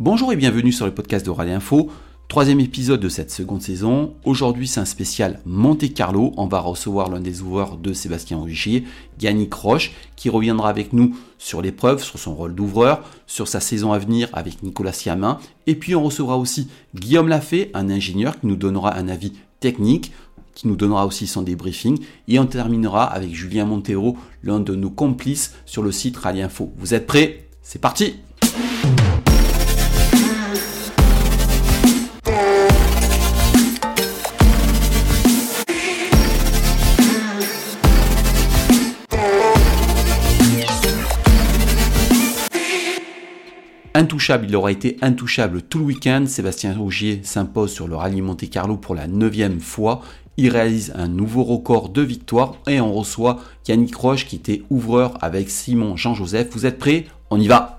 Bonjour et bienvenue sur le podcast de Rallye Info. Troisième épisode de cette seconde saison. Aujourd'hui, c'est un spécial Monte Carlo. On va recevoir l'un des ouvreurs de Sébastien Ogier, Yannick Roche, qui reviendra avec nous sur l'épreuve, sur son rôle d'ouvreur, sur sa saison à venir avec Nicolas Siamin. Et puis, on recevra aussi Guillaume Lafay, un ingénieur qui nous donnera un avis technique qui nous donnera aussi son débriefing. Et on terminera avec Julien Montero, l'un de nos complices sur le site Rallye Info. Vous êtes prêts? C'est parti Il aura été intouchable tout le week-end. Sébastien Rougier s'impose sur le rallye Monte Carlo pour la neuvième fois. Il réalise un nouveau record de victoire et on reçoit Yannick Roche qui était ouvreur avec Simon Jean-Joseph. Vous êtes prêts? On y va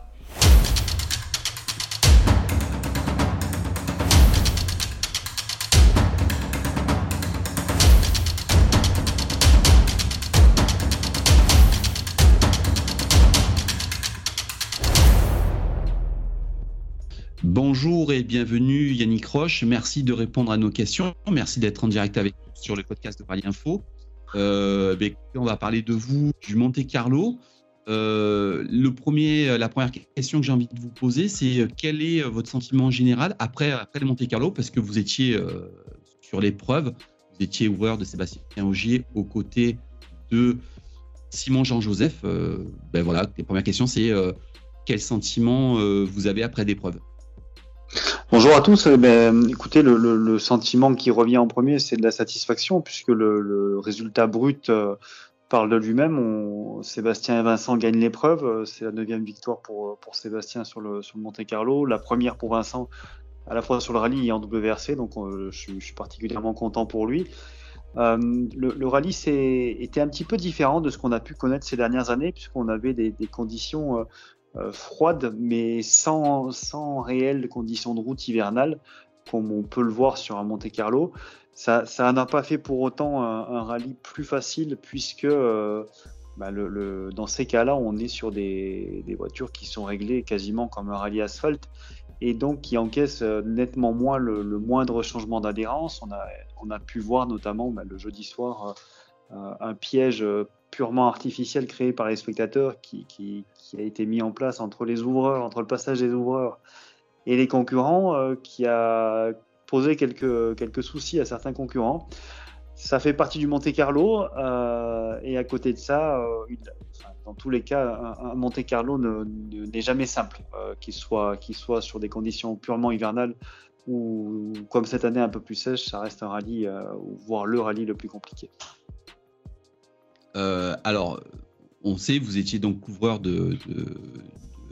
Bonjour et bienvenue Yannick Roche. Merci de répondre à nos questions. Merci d'être en direct avec nous sur le podcast de Rallye Info. Euh, ben, on va parler de vous, du Monte Carlo. Euh, la première question que j'ai envie de vous poser, c'est euh, quel est votre sentiment général après, le Monte Carlo? Parce que vous étiez sur l'épreuve, vous étiez ouvreur de Sébastien Augier aux côtés de Simon Jean-Joseph. ben voilà, la première c'est quel sentiment vous avez après l'épreuve? Bonjour à tous. Eh ben, écoutez, le, sentiment qui revient en premier, c'est de la satisfaction, puisque le, résultat brut euh, parle de lui-même. Sébastien et Vincent gagnent l'épreuve. C'est la neuvième victoire pour, pour Sébastien sur le, sur le Monte Carlo, la première pour Vincent à la fois sur le rallye et en WRC. Donc, euh, je, suis particulièrement content pour lui. Euh, le, rallye était un petit peu différent de ce qu'on a pu connaître ces dernières années, puisqu'on avait des, conditions euh, froide, mais sans, sans réelles conditions de route hivernales, comme on peut le voir sur un Monte Carlo. Ça n'a pas fait pour autant un, rallye plus facile, puisque euh, bah, dans ces cas-là, on est sur des, des, voitures qui sont réglées quasiment comme un rallye asphalte et donc qui encaissent euh, nettement moins le, moindre changement d'adhérence. On a, on a pu voir notamment bah, le jeudi soir un piège purement artificiel créé par les spectateurs qui, a été mis en place entre les ouvreurs, entre le passage des ouvreurs et les concurrents, euh, qui a posé quelques, soucis à certains concurrents. Ça fait partie du Monte Carlo euh, et à côté de ça, euh, dans tous les cas, un, Monte Carlo n'est jamais simple, qu'il soit sur des conditions purement hivernales ou comme cette année un peu plus sèche, ça reste un rallye, voire le rallye le plus compliqué. Euh, alors, on sait, vous étiez donc couvreur de,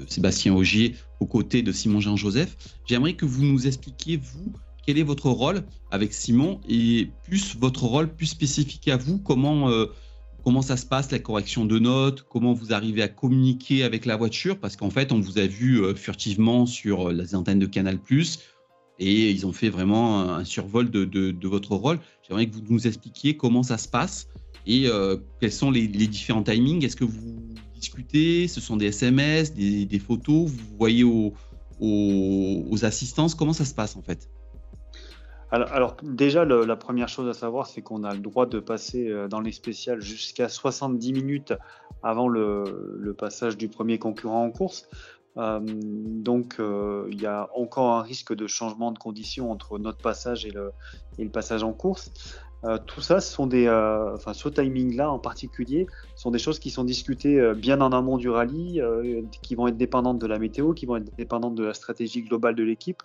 Sébastien Augier aux côtés de Simon Jean-Joseph. J'aimerais que vous nous expliquiez, vous, quel est votre rôle avec Simon et plus votre rôle plus spécifique à vous, comment, euh, comment ça se passe, la correction de notes, comment vous arrivez à communiquer avec la voiture, parce qu'en fait, on vous a vu euh, furtivement sur les antennes de Canal ⁇ et ils ont fait vraiment un survol de, de votre rôle. J'aimerais que vous nous expliquiez comment ça se passe et euh, quels sont les, différents timings? Est-ce que vous discutez? Ce sont des SMS, des, photos? Vous voyez aux, assistances? Comment ça se passe en fait? Alors, déjà, la première chose à savoir, c'est qu'on a le droit de passer euh, dans les spéciales jusqu'à 70 minutes avant le, passage du premier concurrent en course. Euh, donc, il y a encore un risque de changement de conditions entre notre passage et le passage en course. Euh, tout ça, ce sont des, euh, ce timing-là en particulier, sont des choses qui sont discutées euh, bien en amont du rallye, qui vont être dépendantes de la météo, qui vont être dépendantes de la stratégie globale de l'équipe.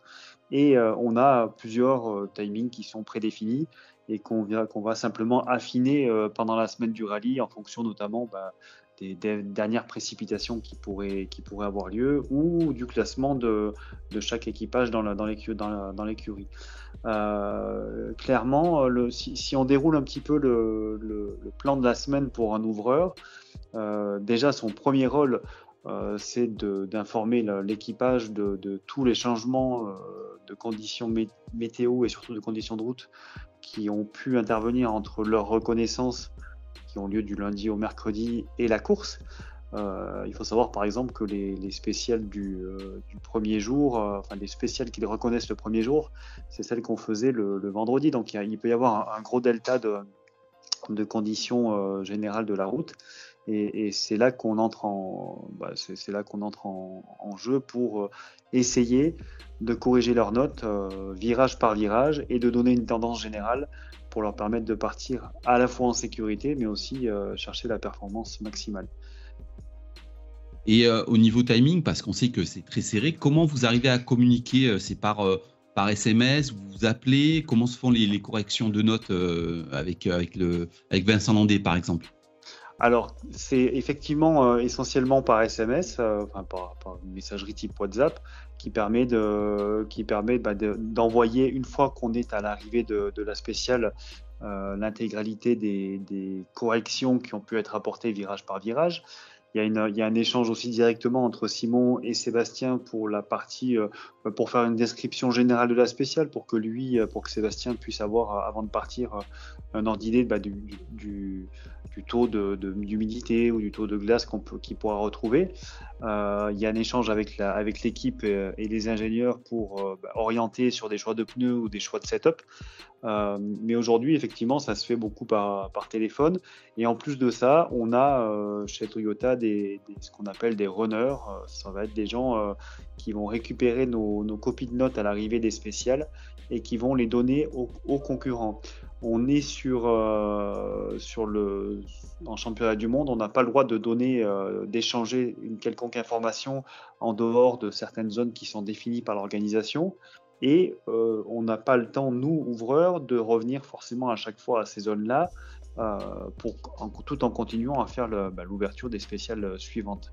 Et on a plusieurs timings qui sont prédéfinis et qu'on va simplement affiner pendant la semaine du rallye en fonction notamment bah, des, dernières précipitations qui pourraient, avoir lieu ou du classement de, chaque équipage dans l'écurie. Dans euh, clairement, le, si, on déroule un petit peu le, plan de la semaine pour un ouvreur, euh, déjà son premier rôle, euh, c'est d'informer l'équipage de, de, tous les changements euh, de conditions météo et surtout de conditions de route qui ont pu intervenir entre leur reconnaissance qui ont lieu du lundi au mercredi et la course. Euh, il faut savoir par exemple que les, les spéciales du, du, premier jour, enfin les spéciales qu'ils reconnaissent le premier jour, c'est celles qu'on faisait le, vendredi. Donc il, peut y avoir un, gros delta de, conditions générales de la route. Et, c'est là qu'on entre en, bah, jeu pour essayer de corriger leurs notes euh, virage par virage et de donner une tendance générale pour leur permettre de partir à la fois en sécurité mais aussi euh, chercher la performance maximale. Et euh, au niveau timing, parce qu'on sait que c'est très serré, comment vous arrivez à communiquer C'est par, par SMS, vous vous appelez Comment se font les, corrections de notes avec, avec, le, avec Vincent Landé par exemple? Alors, c'est effectivement essentiellement par SMS, enfin par, par, messagerie type WhatsApp, qui permet de, qui permet bah, d'envoyer une fois qu'on est à l'arrivée de, de, la spéciale euh, l'intégralité des, corrections qui ont pu être apportées virage par virage. Il y, a un échange aussi directement entre Simon et Sébastien pour la partie, euh, pour faire une description générale de la spéciale, pour que lui, pour que Sébastien puisse avoir, avant de partir, un ordre d'idée bah, du, du, taux d'humidité ou du taux de glace qu'on peut, qu'il pourra retrouver. Euh, il y a un échange avec, la, avec l'équipe et, les ingénieurs pour euh, bah, orienter sur des choix de pneus ou des choix de setup. Euh, mais aujourd'hui, effectivement, ça se fait beaucoup par, par, téléphone. Et en plus de ça, on a chez Toyota ce qu'on appelle des runners. Ça va être des gens qui vont récupérer nos, nos, copies de notes à l'arrivée des spéciales et qui vont les donner aux concurrents on est sur, euh, sur le, en championnat du monde, on n'a pas le droit de donner, euh, d'échanger une quelconque information en dehors de certaines zones qui sont définies par l'organisation. Et euh, on n'a pas le temps, nous, ouvreurs, de revenir forcément à chaque fois à ces zones-là, pour, tout en continuant à faire bah, l'ouverture des spéciales suivantes.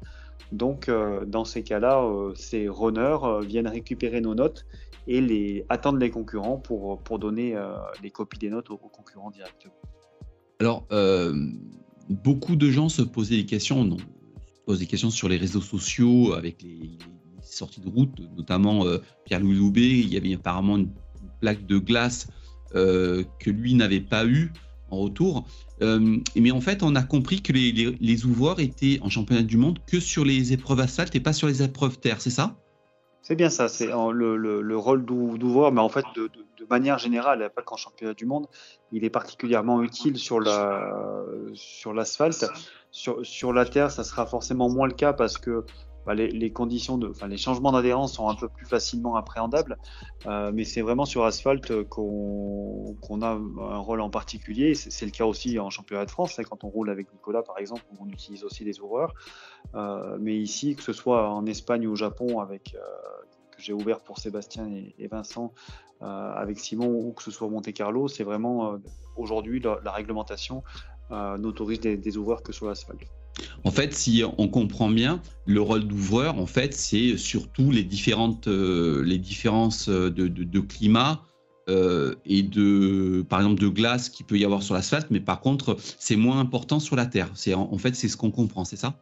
Donc, euh, dans ces cas-là, euh, ces runners viennent récupérer nos notes et les, attendre les concurrents pour, pour donner euh, les copies des notes aux, concurrents directement. Alors, euh, beaucoup de gens se posaient des questions, posent des questions sur les réseaux sociaux avec les, les sorties de route, notamment euh, Pierre-Louis Loubet. Il y avait apparemment une plaque de glace euh, que lui n'avait pas eu en retour. Euh, mais en fait, on a compris que les, les, ouvreurs étaient en championnat du monde que sur les épreuves asphalte et pas sur les épreuves terre, c'est ça? C'est bien ça, c'est le, le, le, rôle d'ouvreur, mais en fait, de, manière générale, pas qu'en championnat du monde, il est particulièrement utile sur la sur l'asphalte. Sur, sur la terre, ça sera forcément moins le cas parce que les, changements d'adhérence sont un peu plus facilement appréhendables, euh, mais c'est vraiment sur asphalte qu'on qu a un rôle en particulier. C'est le cas aussi en championnat de France, quand on roule avec Nicolas par exemple, on utilise aussi des ouvreurs. Euh, mais ici, que ce soit en Espagne ou au Japon, avec euh, que j'ai ouvert pour Sébastien et, Vincent, avec Simon, ou que ce soit Monte Carlo, c'est vraiment aujourd'hui la, réglementation n'autorise des, des ouvreurs que sur l'asphalte. En fait, si on comprend bien, le rôle d'ouvreur, en fait, c'est surtout les différentes euh, les différences de, de, climat euh, et de, par exemple, de glace qu'il peut y avoir sur l'asphalte, mais par contre, c'est moins important sur la terre. C'est en fait, c'est ce qu'on comprend, c'est ça?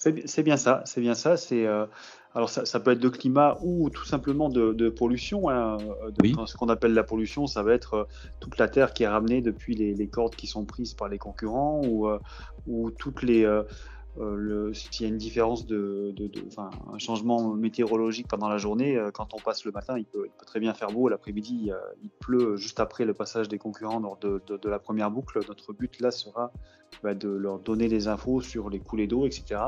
C'est bien ça, c'est bien ça. C'est euh, alors ça, ça, peut être de climat ou tout simplement de, de pollution. Hein, de, oui. Ce qu'on appelle la pollution, ça va être euh, toute la terre qui est ramenée depuis les, les cordes qui sont prises par les concurrents ou, euh, ou toutes les euh, s'il y a une différence de, de, un changement météorologique pendant la journée, euh, quand on passe le matin, il peut, très bien faire beau. L'après-midi, il pleut juste après le passage des concurrents lors de, de, la première boucle. Notre but là sera bah, de leur donner des infos sur les coulées d'eau, etc.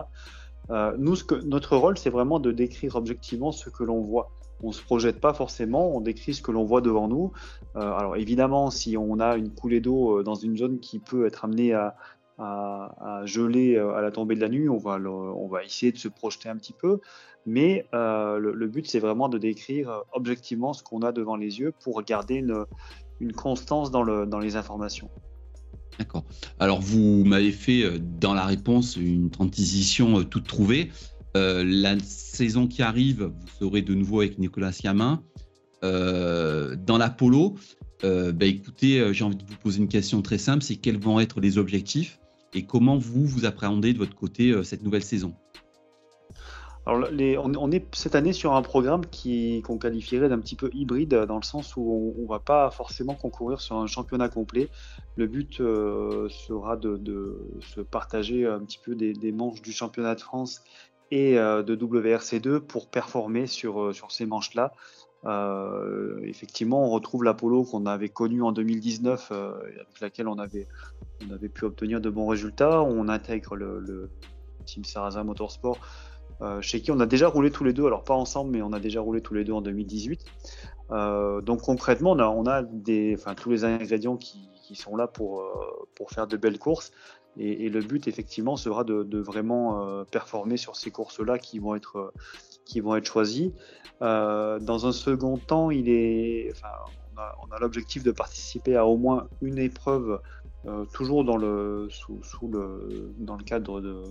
Euh, nous, notre rôle, c'est vraiment de décrire objectivement ce que l'on voit. On ne se projette pas forcément, on décrit ce que l'on voit devant nous. Alors évidemment, si on a une coulée d'eau dans une zone qui peut être amenée à, à, geler euh, à la tombée de la nuit, on va, on va essayer de se projeter un petit peu. Mais euh, le, but, c'est vraiment de décrire objectivement ce qu'on a devant les yeux pour garder une, constance dans, le, dans les informations. D'accord. Alors, vous m'avez fait euh, dans la réponse une transition euh, toute trouvée. Euh, la saison qui arrive, vous serez de nouveau avec Nicolas. Euh, dans l'Apollo, euh, bah, écoutez, j'ai envie de vous poser une question très simple c'est quels vont être les objectifs et comment vous, vous appréhendez de votre côté cette nouvelle saison? Alors, on, est cette année sur un programme qui qu'on qualifierait d'un petit peu hybride dans le sens où on, ne va pas forcément concourir sur un championnat complet. Le but euh, sera de, se partager un petit peu des, manches du championnat de France et euh, de WRC2 pour performer sur, euh, sur ces manches-là. Effectivement, on retrouve l'Apollo qu'on avait connu en 2019, avec laquelle on avait, on avait pu obtenir de bons résultats. On intègre le, Team Sarrazin Motorsport euh, chez qui on a déjà roulé tous les deux, alors pas ensemble, mais on a déjà roulé tous les deux en 2018. Euh, donc concrètement, on a, des, enfin, tous les ingrédients qui, sont là pour, euh, pour faire de belles courses. Et, le but, effectivement, sera de, vraiment performer sur ces courses-là qui vont être, qui vont être choisies. dans un second temps, il est, on a, l'objectif de participer à au moins une épreuve, toujours dans le, sous, le, dans le cadre de,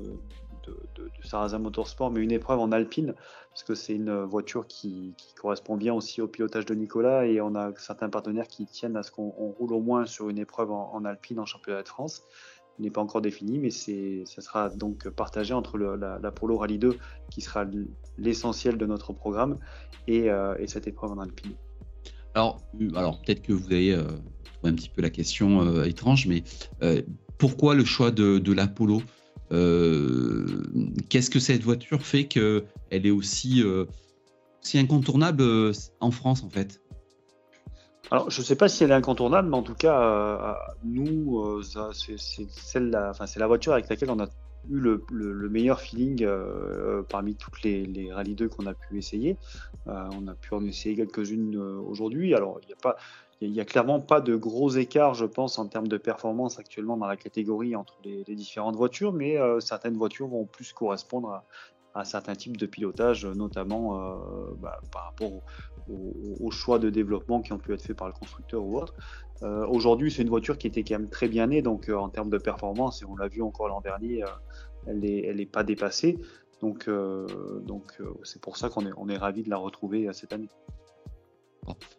de, Sarrazin Motorsport, mais une épreuve en alpine, parce que c'est une voiture qui, correspond bien aussi au pilotage de Nicolas, et on a certains partenaires qui tiennent à ce qu'on roule au moins sur une épreuve en, alpine en championnat de France. N'est pas encore défini, mais ça sera donc partagé entre la, Polo Rally 2, qui sera l'essentiel de notre programme, euh, et, cette épreuve en alpine. Alors, alors peut-être que vous avez euh, un petit peu la question euh, étrange, mais pourquoi le choix de, de l'Apollo euh, qu'est-ce que cette voiture fait qu'elle est aussi, euh, aussi incontournable euh, en France en fait? Alors, je ne sais pas si elle est incontournable, mais en tout cas, nous, c'est la, voiture avec laquelle on a eu le, meilleur feeling parmi toutes les, les Rallye 2 qu'on a pu essayer. on a pu en essayer quelques-unes aujourd'hui. Alors, il n'y a clairement pas de gros écarts, je pense, en termes de performance actuellement dans la catégorie entre les, différentes voitures, mais euh, certaines voitures vont plus correspondre à, certains types de pilotage, notamment euh, bah, par rapport au, choix de développement qui ont pu être faits par le constructeur ou autre. Euh, aujourd'hui, c'est une voiture qui était quand même très bien née, donc en termes de performance, et on l'a vu encore l'an dernier, elle n'est elle est pas dépassée. Donc, donc c'est pour ça qu'on est, on est ravi de la retrouver cette année.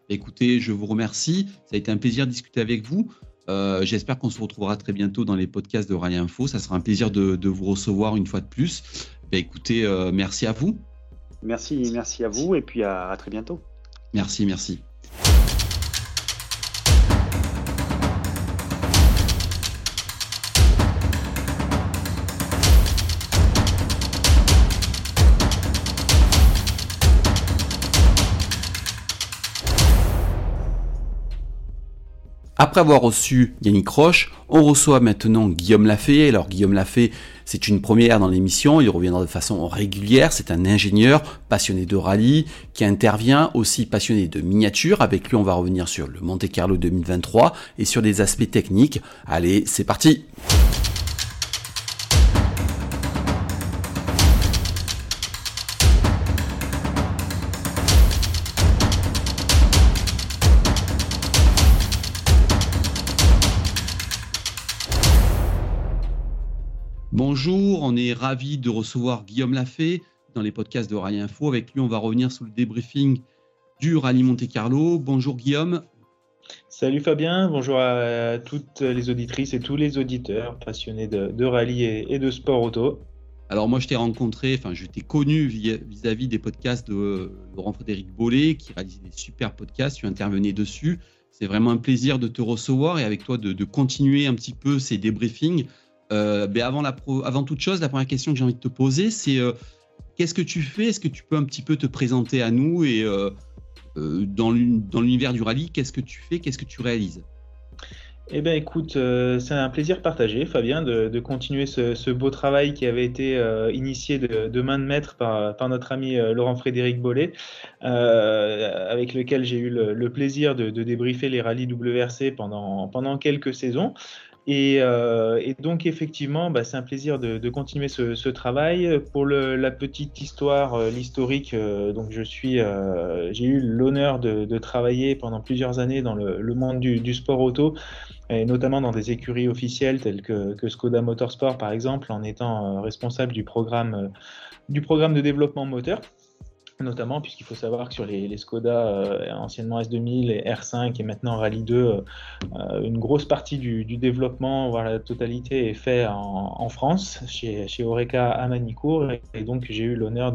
Écoutez, je vous remercie. Ça a été un plaisir de discuter avec vous. Euh, j'espère qu'on se retrouvera très bientôt dans les podcasts de Rallye Info. Ça sera un plaisir de, vous recevoir une fois de plus. Ben, écoutez, euh, merci à vous. Merci, merci à vous et puis à très bientôt. Merci, merci. Après avoir reçu Yannick Roche, on reçoit maintenant Guillaume Lafay. Alors Guillaume Lafay, c'est une première dans l'émission, il reviendra de façon régulière, c'est un ingénieur passionné de rallye qui intervient, aussi passionné de miniature. Avec lui, on va revenir sur le Monte Carlo 2023 et sur des aspects techniques. Allez, c'est parti Bonjour, on est ravi de recevoir Guillaume Lafay dans les podcasts de Rallye Info. Avec lui, on va revenir sur le débriefing du Rallye Monte Carlo. Bonjour Guillaume. Salut Fabien, bonjour à toutes les auditrices et tous les auditeurs passionnés de, rallye et, de sport auto. Alors moi je t'ai rencontré, enfin je t'ai connu vis-à-vis des podcasts de Laurent Frédéric Bollet qui réalisait des super podcasts, tu intervenais dessus. C'est vraiment un plaisir de te recevoir et avec toi de, de continuer un petit peu ces débriefings euh, avant, la avant toute chose, la première question que j'ai envie de te poser, c'est euh, qu'est-ce que tu fais? Est-ce que tu peux un petit peu te présenter à nous et euh, dans l'univers du rallye, qu'est-ce que tu fais? Qu'est-ce que tu réalises? Eh bien, écoute, c'est un plaisir partagé, Fabien, de, continuer ce, beau travail qui avait été initié de, main de maître par, notre ami Laurent Frédéric Bollet, avec lequel j'ai eu le, plaisir de, débriefer les rallyes WRC pendant quelques saisons. Euh, et, donc effectivement, bah, c'est un plaisir de, continuer ce, travail. Pour la petite histoire, euh, l'historique, euh, donc je suis, j'ai eu l'honneur de, travailler pendant plusieurs années dans le, monde du, sport auto, et notamment dans des écuries officielles telles que, que Skoda Motorsport par exemple, en étant responsable du programme, du programme de développement moteur. Notamment puisqu'il faut savoir que sur les, Skoda euh, anciennement S2000 et R5 et maintenant Rallye 2, euh, une grosse partie du, développement, voire la totalité, est fait en, France chez, chez Oreca à Manicourt et, donc j'ai eu l'honneur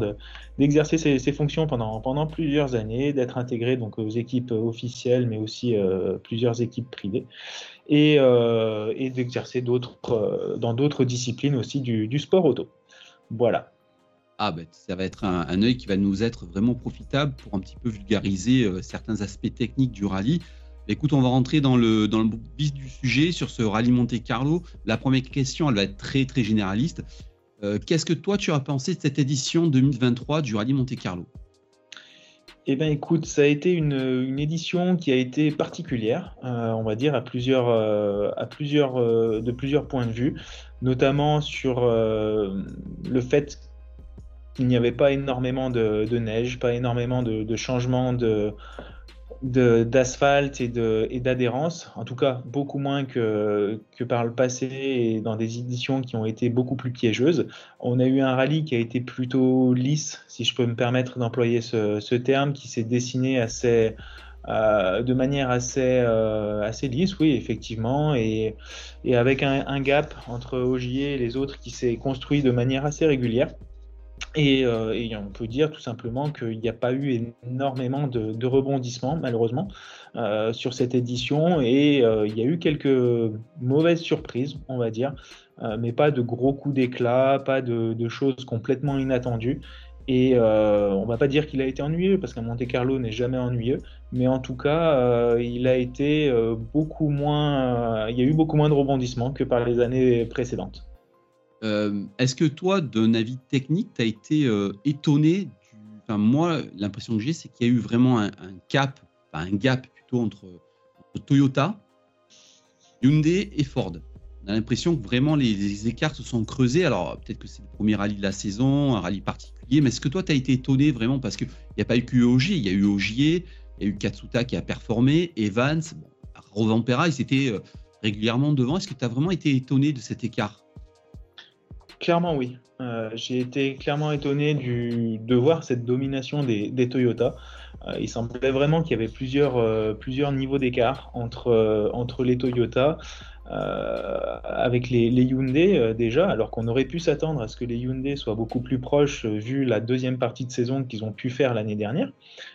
d'exercer ces, fonctions pendant, plusieurs années, d'être intégré donc aux équipes officielles mais aussi euh, plusieurs équipes privées. Et, d'exercer dans d'autres disciplines aussi du sport auto. Voilà ah ben, ça va être un, œil qui va nous être vraiment profitable pour un petit peu vulgariser euh, certains aspects techniques du rallye. Écoute, on va rentrer dans le, dans le du sujet sur ce rallye Monte Carlo. La première question, elle va être très très généraliste. Euh, qu'est-ce que toi tu as pensé de cette édition 2023 du rallye Monte Carlo? Eh bien, écoute, ça a été une, une édition qui a été particulière, euh, on va dire, à plusieurs, à plusieurs, de plusieurs points de vue, notamment sur le fait il n'y avait pas énormément de, neige, pas énormément de, changements de, d'asphalte et d'adhérence, en tout cas beaucoup moins que, que par le passé et dans des éditions qui ont été beaucoup plus piégeuses. On a eu un rallye qui a été plutôt lisse, si je peux me permettre d'employer ce, terme, qui s'est dessiné euh, de manière assez, euh, assez lisse, oui, effectivement, et, et avec un, un, gap entre Ogier et les autres qui s'est construit de manière assez régulière. Euh, et, on peut dire tout simplement qu'il n'y a pas eu énormément de, rebondissements, malheureusement, euh, sur cette édition. Et euh, il y a eu quelques mauvaises surprises, on va dire, mais pas de gros coups d'éclat, pas de, choses complètement inattendues. Et on va pas dire qu'il a été ennuyeux, parce qu'un Monte Carlo n'est jamais ennuyeux, mais en tout cas, il a été beaucoup moins. il y a eu beaucoup moins de rebondissements que par les années précédentes. Euh, est-ce que toi, d'un avis technique, tu as été euh, étonné Enfin, moi, l'impression que j'ai, c'est qu'il y a eu vraiment un, cap, un gap plutôt entre, Toyota, Hyundai et Ford. On a l'impression que vraiment les, écarts se sont creusés. Alors, peut-être que c'est le premier rallye de la saison, un rallye particulier, mais est-ce que toi, tu as été étonné vraiment Parce qu'il n'y a pas eu que Ogier, il y a eu Ogier, il y a eu Katsuta qui a performé, Evans, bon, Rovampera, ils étaient euh, régulièrement devant. Est-ce que tu as vraiment été étonné de cet écart? Clairement, oui. Euh, j'ai été clairement étonné de voir cette domination des, des Toyota. Euh, il semblait vraiment qu'il y avait plusieurs, euh, niveaux d'écart entre, les Toyota. avec les, Hyundai déjà, alors qu'on aurait pu s'attendre à ce que les Hyundai soient beaucoup plus proches vu la deuxième partie de saison qu'ils ont pu faire l'année dernière,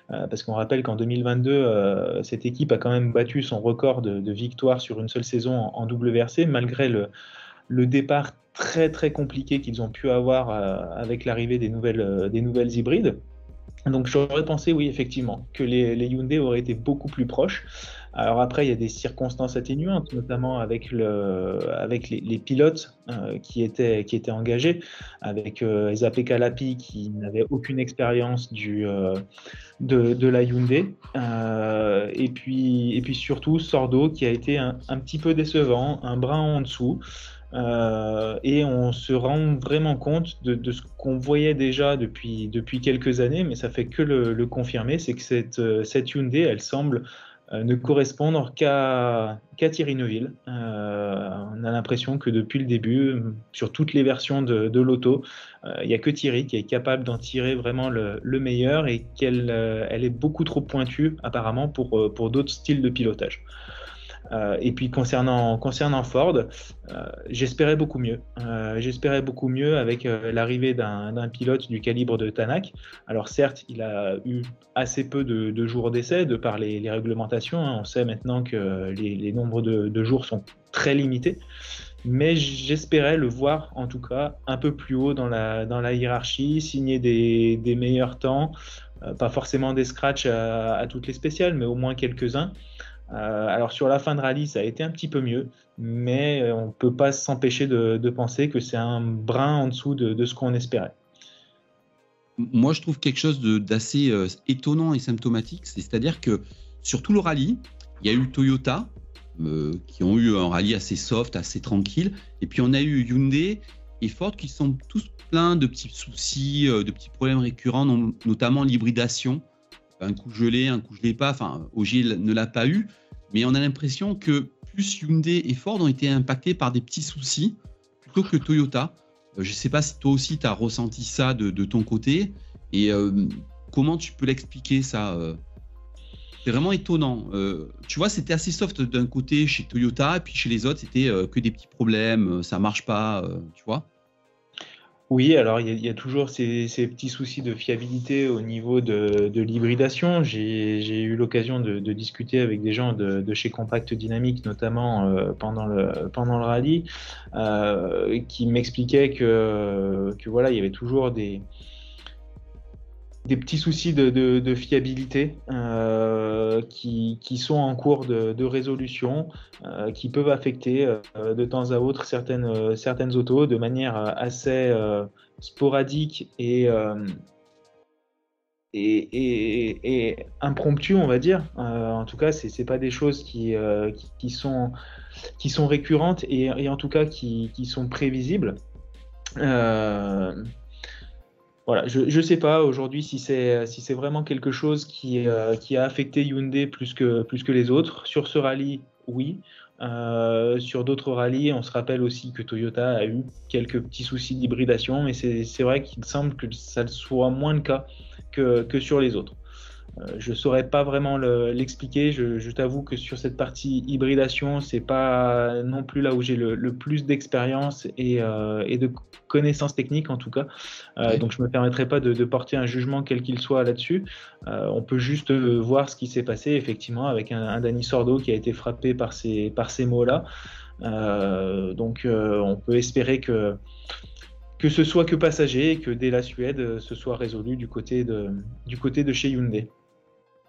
parce qu'on rappelle qu'en 2022, cette équipe a quand même battu son record de, de victoires sur une seule saison en, en WRC, malgré le départ très très compliqué qu'ils ont pu avoir euh, avec l'arrivée des nouvelles, euh, des nouvelles hybrides. Donc j'aurais pensé, oui, effectivement, que les, les, Hyundai auraient été beaucoup plus proches. Alors après, il y a des circonstances atténuantes, notamment avec, le, avec les, pilotes euh, qui, étaient, qui étaient engagés, avec euh, Kalapi qui n'avait aucune expérience du, de, de, la Hyundai, et, puis, et puis surtout Sordo qui a été un, un petit peu décevant, un brin en dessous. Euh, et on se rend vraiment compte de, ce qu'on voyait déjà depuis, depuis quelques années, mais ça fait que le, confirmer, c'est que cette, euh, cette Hyundai, elle semble euh, ne correspondre qu'à Thierry Neuville. on a l'impression que depuis le début, sur toutes les versions de, l'auto, il n'y a que Thierry qui est capable d'en tirer vraiment le, le meilleur et qu'elle elle est beaucoup trop pointue apparemment pour, pour d'autres styles de pilotage. Euh, et puis concernant, Ford, euh, j'espérais beaucoup mieux. Euh, j'espérais beaucoup mieux avec l'arrivée d'un pilote du calibre de Tanak. Alors certes, il a eu assez peu de, jours d'essai de par les, réglementations. Hein. On sait maintenant que les, nombres de, jours sont très limités. Mais j'espérais le voir en tout cas un peu plus haut dans la, hiérarchie, signer des meilleurs temps, pas forcément des scratchs à toutes les spéciales, mais au moins quelques-uns. Euh, alors sur la fin de rallye, ça a été un petit peu mieux, mais euh, on ne peut pas s'empêcher de, penser que c'est un brin en dessous de, ce qu'on espérait. Moi, je trouve quelque chose d'assez euh, étonnant et symptomatique, c'est-à-dire que sur tout le rallye, il y a eu Toyota qui ont eu un rallye assez soft, assez tranquille, et puis on a eu Hyundai et Ford qui sont tous pleins de petits soucis, de petits problèmes récurrents, notamment l'hybridation un coup gelé, un coup gelé pas. Enfin, Ogier ne l'a pas eu, mais on a l'impression que plus Hyundai et Ford ont été impactés par des petits soucis plutôt que Toyota. Euh, je ne sais pas si toi aussi tu as ressenti ça de, ton côté. Et euh, comment tu peux l'expliquer ça C'est vraiment étonnant. tu vois, c'était assez soft d'un côté chez Toyota, et puis chez les autres, c'était que des petits problèmes, ça marche pas, tu vois. Oui, alors il y, a, toujours ces, petits soucis de fiabilité au niveau de, l'hybridation. J'ai eu l'occasion de, discuter avec des gens de, chez Compact Dynamics, notamment euh, pendant, le, rallye, euh, qui m'expliquaient que, que voilà, il y avait toujours des, des petits soucis de, fiabilité euh, qui, sont en cours de, résolution, euh, qui peuvent affecter euh, de temps à autre certaines, certaines autos de manière assez sporadique et, et, impromptue, on va dire. en tout cas, ce n'est pas des choses qui, qui, sont, qui sont récurrentes et, en tout cas qui, qui sont prévisibles. Voilà, je ne sais pas aujourd'hui si c'est si c'est vraiment quelque chose qui, euh, qui a affecté Hyundai plus que, plus que les autres. Sur ce rallye, oui. Euh, sur d'autres rallyes, on se rappelle aussi que Toyota a eu quelques petits soucis d'hybridation, mais c'est vrai qu'il semble que ça soit moins le cas que, que sur les autres. Euh, je ne saurais pas vraiment l'expliquer. je, t'avoue que sur cette partie hybridation, c'est pas non plus là où j'ai le, plus d'expérience et, euh, et, de connaissances techniques en tout cas. Euh, donc je me permettrai pas de, porter un jugement quel qu'il soit là-dessus. on peut juste voir ce qui s'est passé effectivement avec un, un, Danny Sordo qui a été frappé par ces, par ces mots-là. donc on peut espérer que que ce soit que passager et que dès la Suède, ce soit résolu du côté de, du côté de chez Hyundai.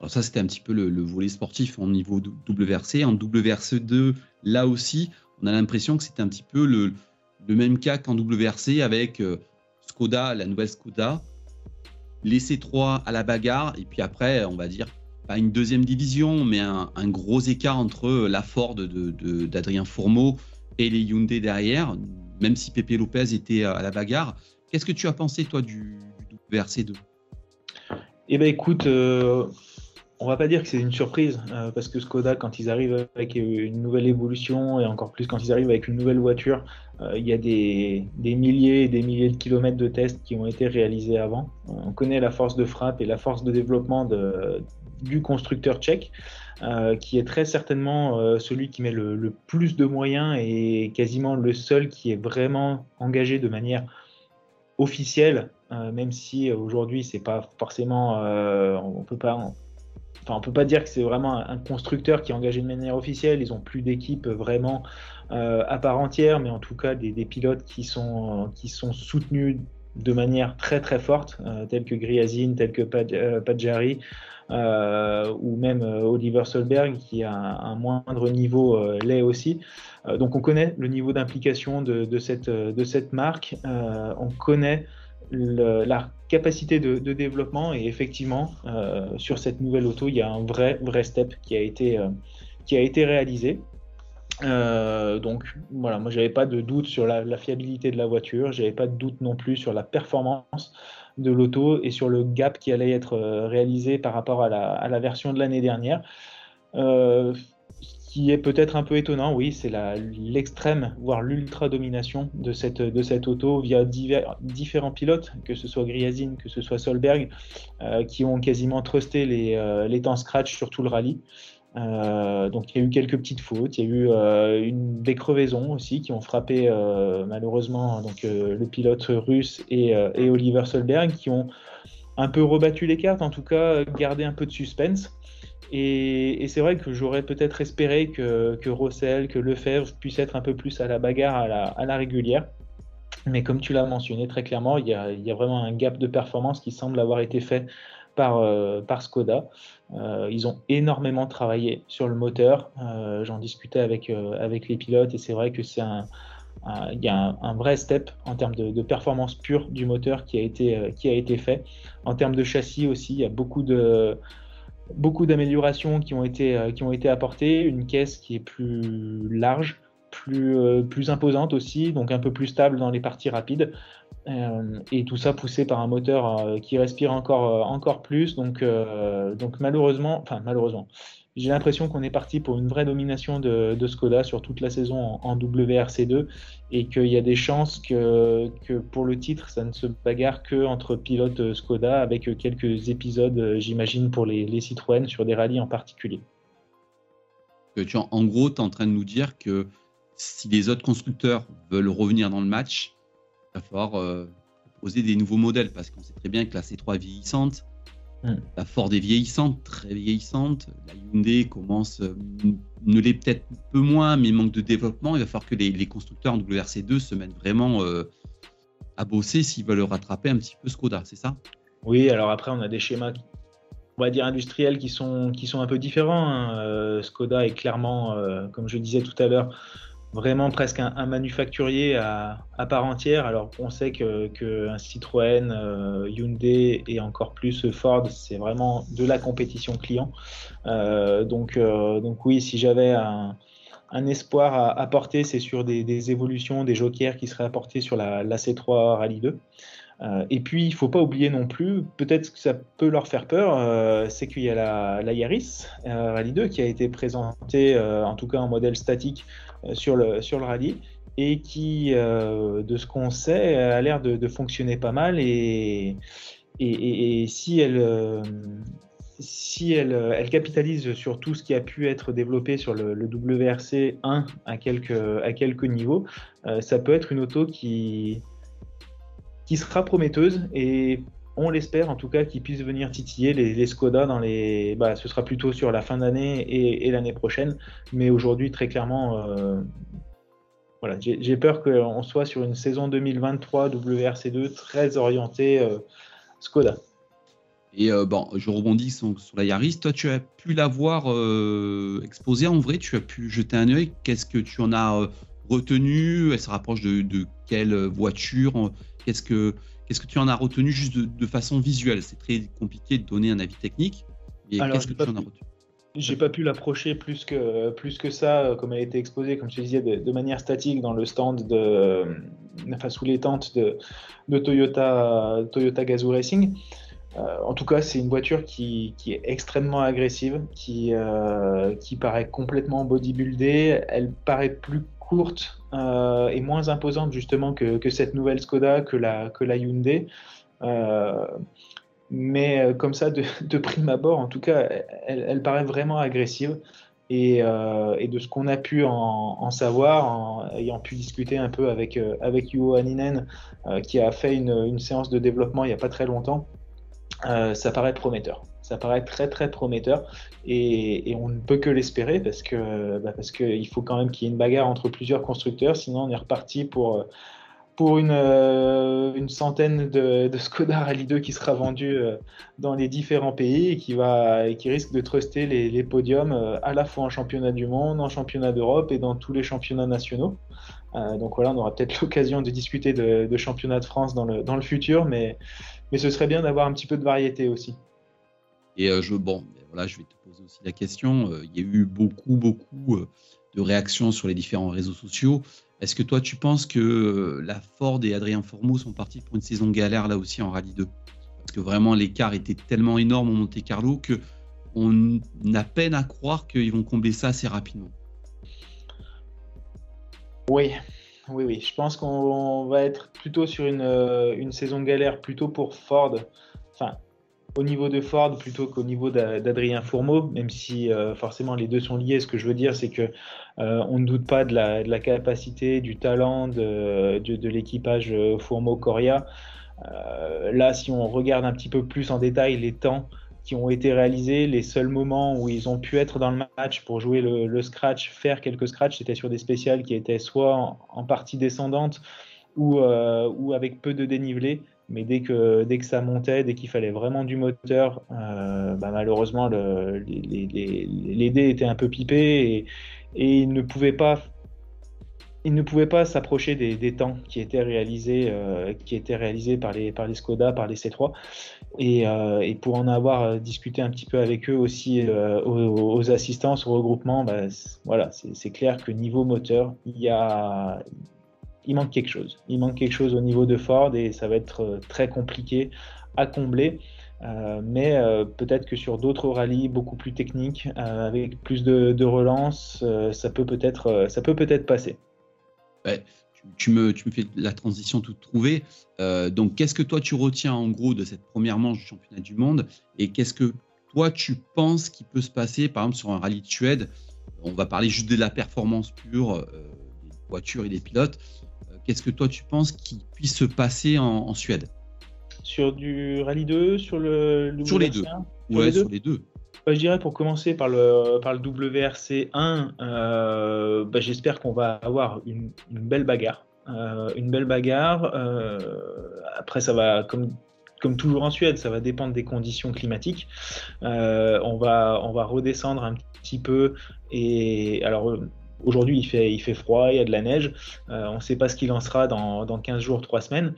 Alors ça, c'était un petit peu le, volet sportif en niveau WRC. En WRC2, là aussi, on a l'impression que c'était un petit peu le, même cas qu'en WRC avec euh, Skoda, la nouvelle Skoda, les C3 à la bagarre, et puis après, on va dire, pas une deuxième division, mais un, gros écart entre la Ford d'Adrien de, Fourmeau et les Hyundai derrière, même si Pepe Lopez était à la bagarre. Qu'est-ce que tu as pensé, toi, du, WRC2 Eh bien, écoute, euh, on va pas dire que c'est une surprise, euh, parce que Skoda, quand ils arrivent avec une nouvelle évolution, et encore plus quand ils arrivent avec une nouvelle voiture, euh, il y a des, milliers et des milliers de kilomètres de tests qui ont été réalisés avant. On connaît la force de frappe et la force de développement du constructeur tchèque, euh, qui est très certainement celui qui met le, plus de moyens et quasiment le seul qui est vraiment engagé de manière officielle, même si aujourd'hui c'est pas forcément, on peut pas Enfin, on peut pas dire que c'est vraiment un constructeur qui est engagé de manière officielle. Ils ont plus d'équipe vraiment euh, à part entière, mais en tout cas des, pilotes qui sont, qui sont soutenus de manière très très forte, euh, tels que Griazin, tels que euh, Padjari, ou même Oliver Solberg, qui a un, moindre niveau l'est aussi. donc on connaît le niveau d'implication de, de, cette, de cette marque, on connaît la capacité de, développement et effectivement euh, sur cette nouvelle auto il y a un vrai vrai step qui a été euh, qui a été réalisé. Euh, donc voilà moi j'avais pas de doute sur la, fiabilité de la voiture j'avais pas de doute non plus sur la performance de l'auto et sur le gap qui allait être réalisé par rapport à la, à la version de l'année dernière qui est peut-être un peu étonnant, oui, c'est l'extrême, voire l'ultra domination de cette, de cette auto via divers, différents pilotes, que ce soit Griazin, que ce soit Solberg, euh, qui ont quasiment trusté les, euh, les, temps scratch sur tout le rallye. Euh, donc il y a eu quelques petites fautes, il y a eu une, des crevaisons aussi qui ont frappé malheureusement donc, le pilote russe et, et Oliver Solberg, qui ont un peu rebattu les cartes, en tout cas gardé un peu de suspense. Et, c'est vrai que j'aurais peut-être espéré que, que Rossel, que Lefebvre puissent être un peu plus à la bagarre à la, régulière. Mais comme tu l'as mentionné très clairement, il y, a, vraiment un gap de performance qui semble avoir été fait par, euh, par Skoda. Euh, ils ont énormément travaillé sur le moteur. Euh, j'en discutais avec, avec les pilotes et c'est vrai que c'est un, il y a un, vrai step en termes de, de, performance pure du moteur qui a, été, qui a été fait. En termes de châssis aussi, il y a beaucoup de, beaucoup d'améliorations qui ont été euh, qui ont été apportées, une caisse qui est plus large, plus euh, plus imposante aussi, donc un peu plus stable dans les parties rapides. et tout ça poussé par un moteur qui respire encore, encore plus. Donc, donc malheureusement, enfin malheureusement, j'ai l'impression qu'on est parti pour une vraie domination de, Skoda sur toute la saison en, WRC2 et qu'il y a des chances que, pour le titre, ça ne se bagarre que entre pilotes Skoda avec quelques épisodes, j'imagine, pour les, Citroën sur des rallyes en particulier. En gros, tu es en train de nous dire que si les autres constructeurs veulent revenir dans le match, il va falloir euh, proposer des nouveaux modèles parce qu'on sait très bien que la C3 est vieillissante, Hmm. La Ford est vieillissante, très vieillissante. La Hyundai commence, euh, ne l'est peut-être peu moins, mais manque de développement. Il va falloir que les, constructeurs en WRC2 se mettent vraiment euh, à bosser s'ils veulent rattraper un petit peu Skoda, c'est ça? Oui, alors après, on a des schémas, on va dire industriels, qui sont, qui sont un peu différents. Hein. Euh, Skoda est clairement, comme je disais tout à l'heure, vraiment presque un, manufacturier à, part entière. Alors on sait que, Citroën, euh, Hyundai et encore plus Ford, c'est vraiment de la compétition client. Euh, donc, euh, donc oui, si j'avais un, espoir à apporter, c'est sur des, évolutions, des jokers qui seraient apportés sur la, C3 Rallye 2. Et puis, il ne faut pas oublier non plus, peut-être que ça peut leur faire peur, c'est qu'il y a la, la Yaris Rallye 2 qui a été présentée, en tout cas en modèle statique, euh, sur le, sur le rallye et qui, euh, de ce qu'on sait, a l'air de, fonctionner pas mal. Et, et, si elle, euh, si elle, elle, capitalise sur tout ce qui a pu être développé sur le, WRC 1 à quelques, à quelques niveaux, ça peut être une auto qui, qui sera prometteuse et on l'espère en tout cas qu'ils puissent venir titiller les, Skoda dans les. Bah, ce sera plutôt sur la fin d'année et, l'année prochaine, mais aujourd'hui très clairement, euh, voilà, j'ai peur qu'on soit sur une saison 2023 WRC2 très orientée euh, Skoda. Et euh, bon, je rebondis sur, la Yaris. Toi, tu as pu la voir exposée en vrai. Tu as pu jeter un œil. Qu'est-ce que tu en as retenu? Elle se rapproche de quelle voiture? Qu'est-ce que Qu'est-ce que tu en as retenu juste de, façon visuelle? C'est très compliqué de donner un avis technique. qu'est-ce que tu en as retenu? j'ai pas pu l'approcher plus que, plus que ça, euh, comme elle a été exposée, comme tu disais, de, manière statique dans le stand de, euh, enfin, sous les tentes de, de Toyota, Toyota Gazoo Racing. Euh, en tout cas, c'est une voiture qui, qui, est extrêmement agressive, qui, qui paraît complètement bodybuildée. Elle paraît plus courte euh, et moins imposante justement que, cette nouvelle Skoda, que la, que la Hyundai. Euh, mais euh, comme ça, de, prime abord, en tout cas, elle, elle paraît vraiment agressive. Et, et de ce qu'on a pu en, savoir, en ayant pu discuter un peu avec, avec Haninen, qui a fait une, une, séance de développement il n'y a pas très longtemps, ça paraît prometteur. Ça paraît très très prometteur. Et, on ne peut que l'espérer parce que bah parce qu'il faut quand même qu'il y ait une bagarre entre plusieurs constructeurs, sinon on est reparti pour pour une, euh, une centaine de, de, Skoda Rally 2 qui sera vendu euh, dans les différents pays et qui va et qui risque de truster les, les podiums euh, à la fois en championnat du monde, en championnat d'Europe et dans tous les championnats nationaux. donc voilà, on aura peut-être l'occasion de discuter de, de, championnat de France dans le, dans le futur, mais, mais ce serait bien d'avoir un petit peu de variété aussi. Et euh, je, bon, voilà, je vais te poser aussi la question. Euh, il y a eu beaucoup, beaucoup euh, de réactions sur les différents réseaux sociaux. Est-ce que toi, tu penses que la Ford et Adrien Formeau sont partis pour une saison galère là aussi en Rallye 2 Parce que vraiment, l'écart était tellement énorme au Monte Carlo que on a peine à croire qu'ils vont combler ça assez rapidement. Oui, oui, oui. Je pense qu'on va être plutôt sur une, une saison galère plutôt pour Ford. Enfin, au niveau de Ford plutôt qu'au niveau d'Adrien Fourmeau, même si euh, forcément les deux sont liés. Ce que je veux dire, c'est que euh, on ne doute pas de la, capacité, du talent de, de, l'équipage euh, Fourmeau-Coria. là, si on regarde un petit peu plus en détail les temps qui ont été réalisés, les seuls moments où ils ont pu être dans le match pour jouer le, scratch, faire quelques scratchs, c'était sur des spéciales qui étaient soit en, partie descendante ou, ou avec peu de dénivelé. Mais dès que, dès que ça montait, dès qu'il fallait vraiment du moteur, euh, bah, malheureusement, le, les, les, dés étaient un peu pipés et, et il ne pouvait pas il ne pouvait pas s'approcher des, temps qui étaient réalisés, euh, qui étaient réalisés par les, par les Skoda, par les C3. Et, euh, et pour en avoir discuté un petit peu avec eux aussi aux, aux, assistances, au regroupement, bah, voilà, c'est clair que niveau moteur, il y a, il manque quelque chose. Il manque quelque chose au niveau de Ford et ça va être très compliqué à combler. mais peut-être que sur d'autres rallyes beaucoup plus techniques, avec plus de, relance, ça peut peut-être peut peut-être tu, me, tu me fais la transition toute trouvée. donc, qu'est-ce que toi tu retiens en gros de cette première manche du championnat du monde et qu'est-ce que toi tu penses qu'il peut se passer, par exemple, sur un rallye de Suède? On va parler juste de la performance pure euh, des voitures et des pilotes. Euh, qu'est-ce que toi tu penses qu'il puisse se passer en, Suède? Sur du rallye 2, sur le, Sur les deux. ouais, sur les deux. Bah, je dirais pour commencer par le, par le WRC1, euh, bah, j'espère qu'on va avoir une, belle bagarre. une belle bagarre. après, ça va, comme comme toujours en Suède, ça va dépendre des conditions climatiques. Euh, on, va, on va redescendre un petit peu. Et alors, aujourd'hui, il fait, il fait froid, il y a de la neige. Euh, on ne sait pas ce qu'il en sera dans, dans 15 jours, 3 semaines.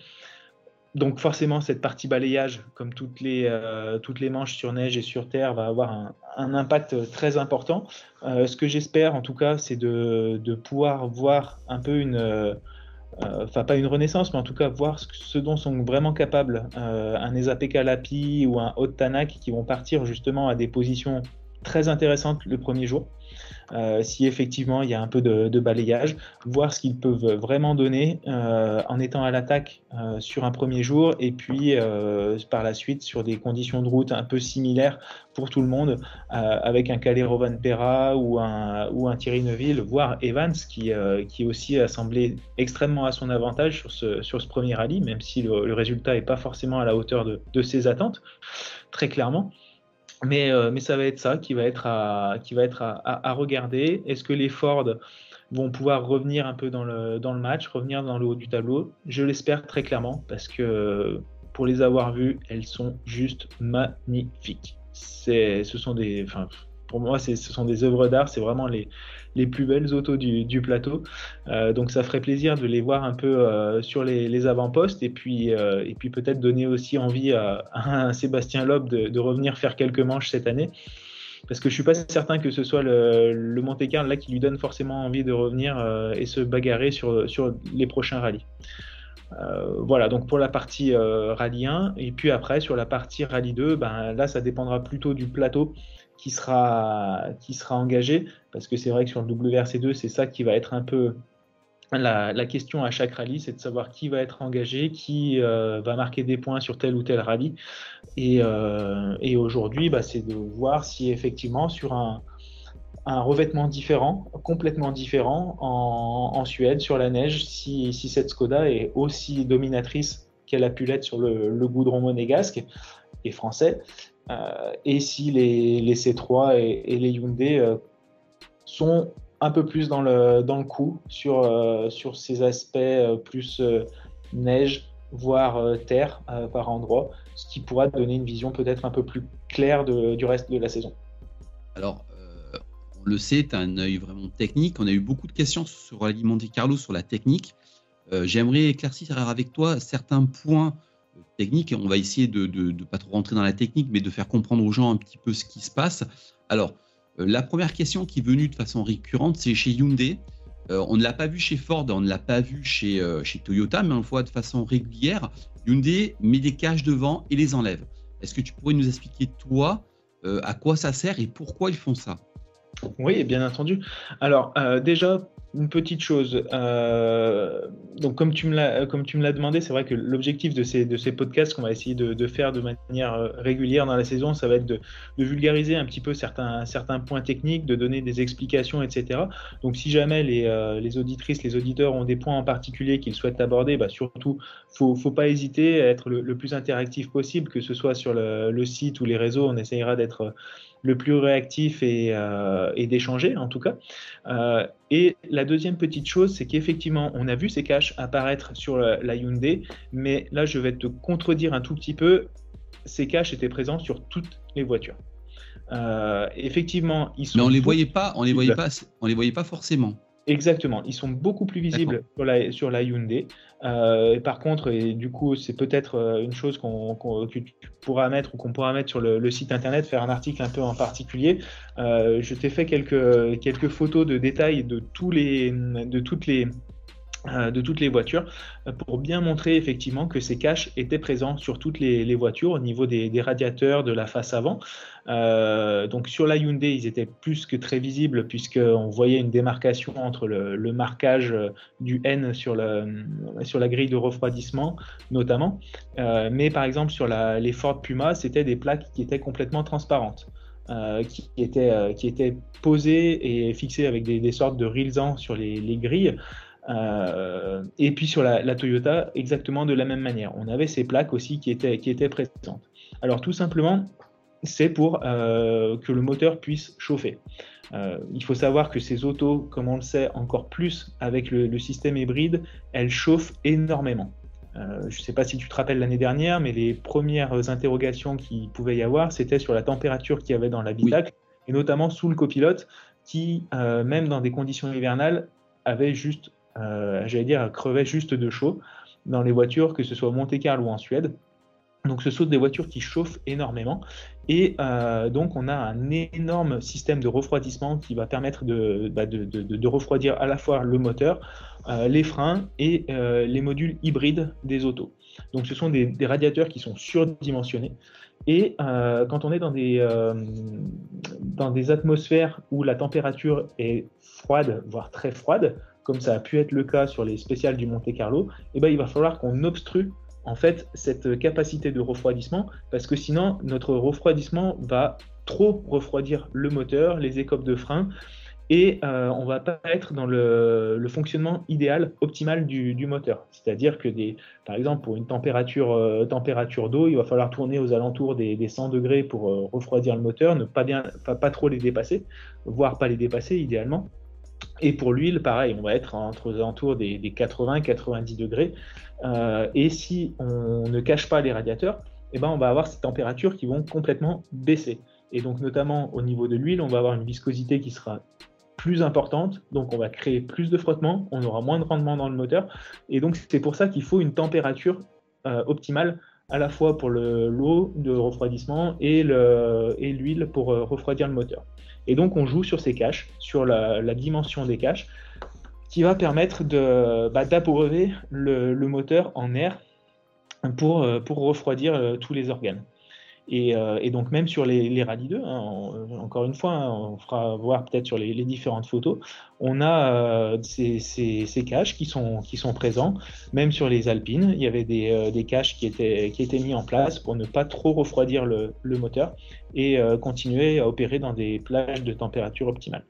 Donc forcément, cette partie balayage, comme toutes les, euh, toutes les manches sur neige et sur terre, va avoir un, impact très important. ce que j'espère, en tout cas, c'est de, de, pouvoir voir un peu une, euh, enfin pas une renaissance, mais en tout cas voir ce, dont sont vraiment capables euh, un Esa Lapi ou un Haute Tanak qui vont partir justement à des positions très intéressantes le premier jour. Euh, si effectivement il y a un peu de, balayage, voir ce qu'ils peuvent vraiment donner euh, en étant à l'attaque euh, sur un premier jour et puis par la suite sur des conditions de route un peu similaires pour tout le monde avec un Calero Van Pera ou un, ou un Thierry Neuville, voire Evans qui, qui aussi a semblé extrêmement à son avantage sur ce, sur ce premier rallye, même si le, résultat n'est pas forcément à la hauteur de ses attentes, très clairement. Mais, euh, mais ça va être ça qui va être à, regarder. Est-ce que les Ford vont pouvoir revenir un peu dans le, match, revenir dans le haut du tableau? Je l'espère très clairement parce que pour les avoir vues, elles sont juste magnifiques. Ce sont des, pour moi, ce sont des œuvres d'art. C'est vraiment les, les plus belles autos du, plateau. Euh, donc ça ferait plaisir de les voir un peu euh, sur les, avant-postes et puis, euh, puis peut-être donner aussi envie à, Sébastien Loeb de, revenir faire quelques manches cette année. Parce que je suis pas certain que ce soit le, le Monte Carlo là qui lui donne forcément envie de revenir et se bagarrer sur, sur les prochains rallyes. voilà, donc pour la partie rallye 1, et puis après sur la partie rallye 2, ben, là ça dépendra plutôt du plateau qui sera, engagé, parce que c'est vrai que sur le WRC2, c'est ça qui va être un peu la, question à chaque rallye, c'est de savoir qui va être engagé, qui euh, va marquer des points sur tel ou tel rallye. Et, euh, aujourd'hui, bah, c'est de voir si effectivement sur un, un, revêtement différent, complètement différent en, Suède, sur la neige, si, cette Skoda est aussi dominatrice qu'elle a pu l'être sur le, le goudron monégasque et français, et si les, les C3 et, les Hyundai euh, sont un peu plus dans le, dans le coup sur, euh, sur ces aspects plus neige, voire terre par endroit, ce qui pourra donner une vision peut-être un peu plus claire du reste de la saison. Alors, on le sait, tu as un œil vraiment technique. On a eu beaucoup de questions sur Monte Carlo, sur la technique. J'aimerais éclaircir avec toi certains points technique. On va essayer de ne pas trop rentrer dans la technique, mais de faire comprendre aux gens un petit peu ce qui se passe. Alors, euh, la première question qui est venue de façon récurrente, c'est chez Hyundai. Euh, on ne l'a pas vu chez Ford, on ne l'a pas vu chez, euh, chez Toyota, mais on le voit de façon régulière. Hyundai met des caches devant et les enlève. Est-ce que tu pourrais nous expliquer, toi, à quoi ça sert et pourquoi ils font ça? Oui, bien entendu. Alors, déjà, une petite chose. Euh, donc, comme tu me l'as, comme tu me l'as demandé, c'est vrai que l'objectif de ces, de ces podcasts qu'on va essayer de, faire de manière euh, régulière dans la saison, ça va être de, vulgariser un petit peu certains, certains points techniques, de donner des explications, etc. Donc, si jamais les, euh, les auditrices, les auditeurs ont des points en particulier qu'ils souhaitent aborder, bah, surtout, faut, faut pas hésiter à être le, plus interactif possible, que ce soit sur le, le site ou les réseaux. On essayera d'être le plus réactif et, euh, d'échanger en tout cas. Euh, et la deuxième petite chose, c'est qu'effectivement, on a vu ces caches apparaître sur la, Hyundai, mais là, je vais te contredire un tout petit peu. Ces caches étaient présents sur toutes les voitures. Euh, effectivement, ils sont. Mais on les voyait pas, on les voyait pas, on les voyait pas forcément. Exactement, ils sont beaucoup plus visibles sur la, sur la Hyundai. Euh, par contre, et du coup, c'est peut-être euh, une chose qu'on, que tu pourras mettre ou qu'on pourra mettre sur le, site internet, faire un article un peu en particulier. Euh, je t'ai fait quelques, quelques photos de détails de, tous les, de toutes les, de toutes les voitures pour bien montrer effectivement que ces caches étaient présents sur toutes les, voitures au niveau des, radiateurs de la face avant. Euh, donc sur la Hyundai, ils étaient plus que très visibles puisqu'on voyait une démarcation entre le, marquage du N sur, la grille de refroidissement notamment. mais par exemple sur les Ford Puma, c'était des plaques qui étaient complètement transparentes. qui, étaient, posées et fixées avec des, sortes de rilsans sur les, les grilles euh, et puis sur la, Toyota, exactement de la même manière. On avait ces plaques aussi qui étaient présentes. Alors tout simplement, c'est pour euh, que le moteur puisse chauffer. Euh, il faut savoir que ces autos, comme on le sait encore plus avec le, système hybride, elles chauffent énormément. je ne sais pas si tu te rappelles l'année dernière, mais les premières interrogations qu'il pouvait y avoir, c'était sur la température qu'il y avait dans l'habitacle, et notamment sous le copilote, qui, même dans des conditions hivernales, avait juste euh, j'allais dire, crevait juste de chaud dans les voitures, que ce soit au Monte Carlo ou en Suède. Donc ce sont des voitures qui chauffent énormément et euh, donc on a un énorme système de refroidissement qui va permettre de, bah, refroidir à la fois le moteur, euh, les freins et les modules hybrides des autos. Donc ce sont des, radiateurs qui sont surdimensionnés et quand on est dans des, dans des atmosphères où la température est froide, voire très froide, comme ça a pu être le cas sur les spéciales du Monte Carlo, eh ben, il va falloir qu'on obstrue en fait cette capacité de refroidissement parce que sinon notre refroidissement va trop refroidir le moteur, les écopes de frein et on euh, on va pas être dans le, fonctionnement idéal, optimal du, moteur. C'est-à-dire que, par exemple, pour une température, euh, température d'eau, il va falloir tourner aux alentours des, 100 degrés pour euh, refroidir le moteur, ne pas, bien, pas trop les dépasser, voire pas les dépasser idéalement. Et pour l'huile, pareil, on va être entre les alentours des, 80-90 degrés. Euh, et si on ne cache pas les radiateurs, eh ben, on va avoir ces températures qui vont complètement baisser. Et donc, notamment au niveau de l'huile, on va avoir une viscosité qui sera plus importante, donc on va créer plus de frottement, on aura moins de rendement dans le moteur. Et donc, c'est pour ça qu'il faut une température euh, optimale à la fois pour l'eau de refroidissement et l'huile pour euh, refroidir le moteur. Et donc, on joue sur ces caches, sur la, dimension des caches, qui va permettre bah, d'abreuver le, moteur en air pour, euh, refroidir euh, tous les organes. Euh, et, donc même sur les, les rallyes 2, hein, encore une fois, hein, on fera voir peut-être sur les, différentes photos, on a euh, ces, caches qui sont, qui présents, même sur les Alpines, il y avait des, euh, caches qui étaient, qui mis en place pour ne pas trop refroidir le, moteur et continuer à opérer dans des plages de température optimale.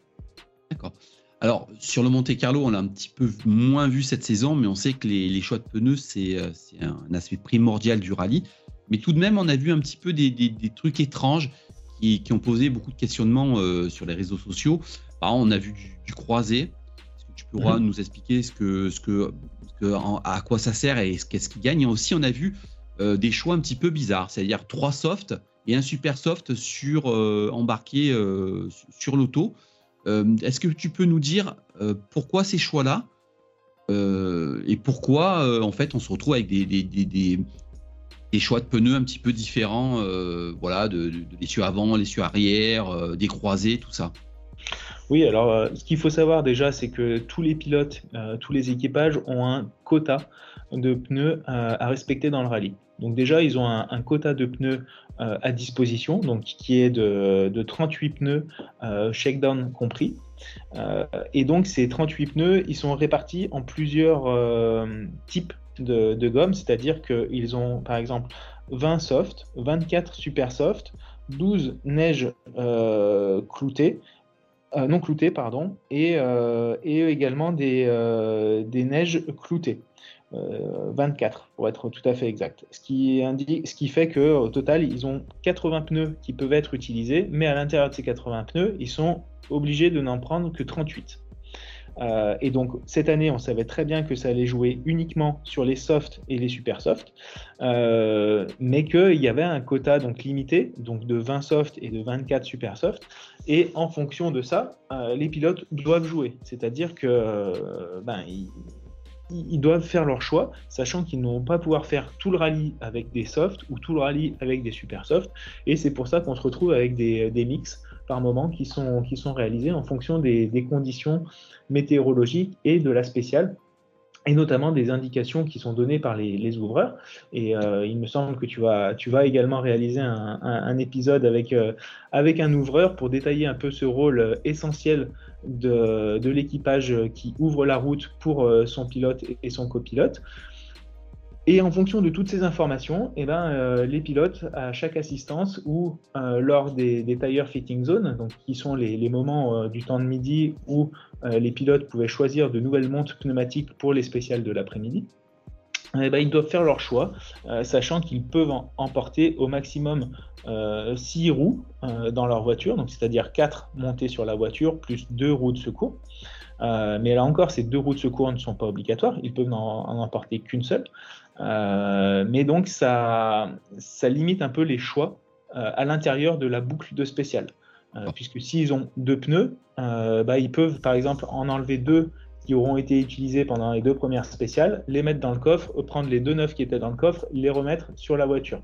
D'accord. Alors, sur le Monte Carlo, on l'a un petit peu moins vu cette saison, mais on sait que les choix de pneus, c'est un aspect primordial du rallye. Mais tout de même, on a vu un petit peu des, trucs étranges qui, ont posé beaucoup de questionnements euh, sur les réseaux sociaux. Par exemple, on a vu du, croisé. Est-ce que tu pourras mhm. nous expliquer ce que, ce que, à quoi ça sert et qu'est-ce qui gagne? Et aussi, on a vu euh, des choix un petit peu bizarres, c'est-à-dire trois softs et un super soft sur, euh, embarqué sur l'auto. Est-ce que tu peux nous dire pourquoi ces choix-là et pourquoi en fait on se retrouve avec des, des choix de pneus un petit peu différents, euh, voilà, de, l'essieu avant, l'essieu arrière, euh, des croisés, tout ça. Oui, alors euh, ce qu'il faut savoir déjà, c'est que tous les pilotes, tous les équipages ont un quota de pneus à respecter dans le rallye. Donc déjà, ils ont un, quota de pneus à disposition, donc qui est de, de 38 pneus, shakedown compris. et donc ces 38 pneus, ils sont répartis en plusieurs types de, gomme, c'est-à-dire qu'ils ont par exemple 20 soft, 24 super soft, 12 neiges euh, cloutées, euh, non cloutées, pardon, et, euh, et également des, neiges cloutées. 24 pour être tout à fait exact. Ce qui, ce qui fait qu'au total, ils ont 80 pneus qui peuvent être utilisés, mais à l'intérieur de ces 80 pneus, ils sont obligés de n'en prendre que 38. Euh, et donc cette année, on savait très bien que ça allait jouer uniquement sur les softs et les super softs, euh, mais qu'il y avait un quota donc limité, donc de 20 softs et de 24 super softs. Et en fonction de ça, euh, les pilotes doivent jouer, c'est-à-dire que ben, ils, doivent faire leur choix, sachant qu'ils ne vont pas pouvoir faire tout le rallye avec des softs ou tout le rallye avec des super softs. Et c'est pour ça qu'on se retrouve avec des, des mix par moment qui sont, qui sont réalisés en fonction des, conditions météorologiques et de la spéciale. et notamment des indications qui sont données par les, ouvreurs. Et il me semble que tu vas, tu vas également réaliser un, épisode avec, avec un ouvreur pour détailler un peu ce rôle essentiel de, de l'équipage qui ouvre la route pour son pilote et son copilote. Et en fonction de toutes ces informations, eh ben, euh, les pilotes, à chaque assistance ou euh, lors des, tire fitting zones, qui sont les, moments euh, du temps de midi où les pilotes pouvaient choisir de nouvelles montres pneumatiques pour les spéciales de l'après-midi, eh ben, ils doivent faire leur choix, sachant qu'ils peuvent emporter au maximum 6 roues dans leur voiture, c'est-à-dire 4 montées sur la voiture plus 2 roues de secours. Mais là encore, ces deux roues de secours ne sont pas obligatoires, ils peuvent n'en emporter qu'une seule. Euh, mais donc, ça, ça limite un peu les choix euh, à l'intérieur de la boucle de spécial. Euh, puisque s'ils ont deux pneus, bah, ils peuvent par exemple en enlever deux qui auront été utilisés pendant les deux premières spéciales, les mettre dans le coffre, prendre les deux neufs qui étaient dans le coffre, les remettre sur la voiture.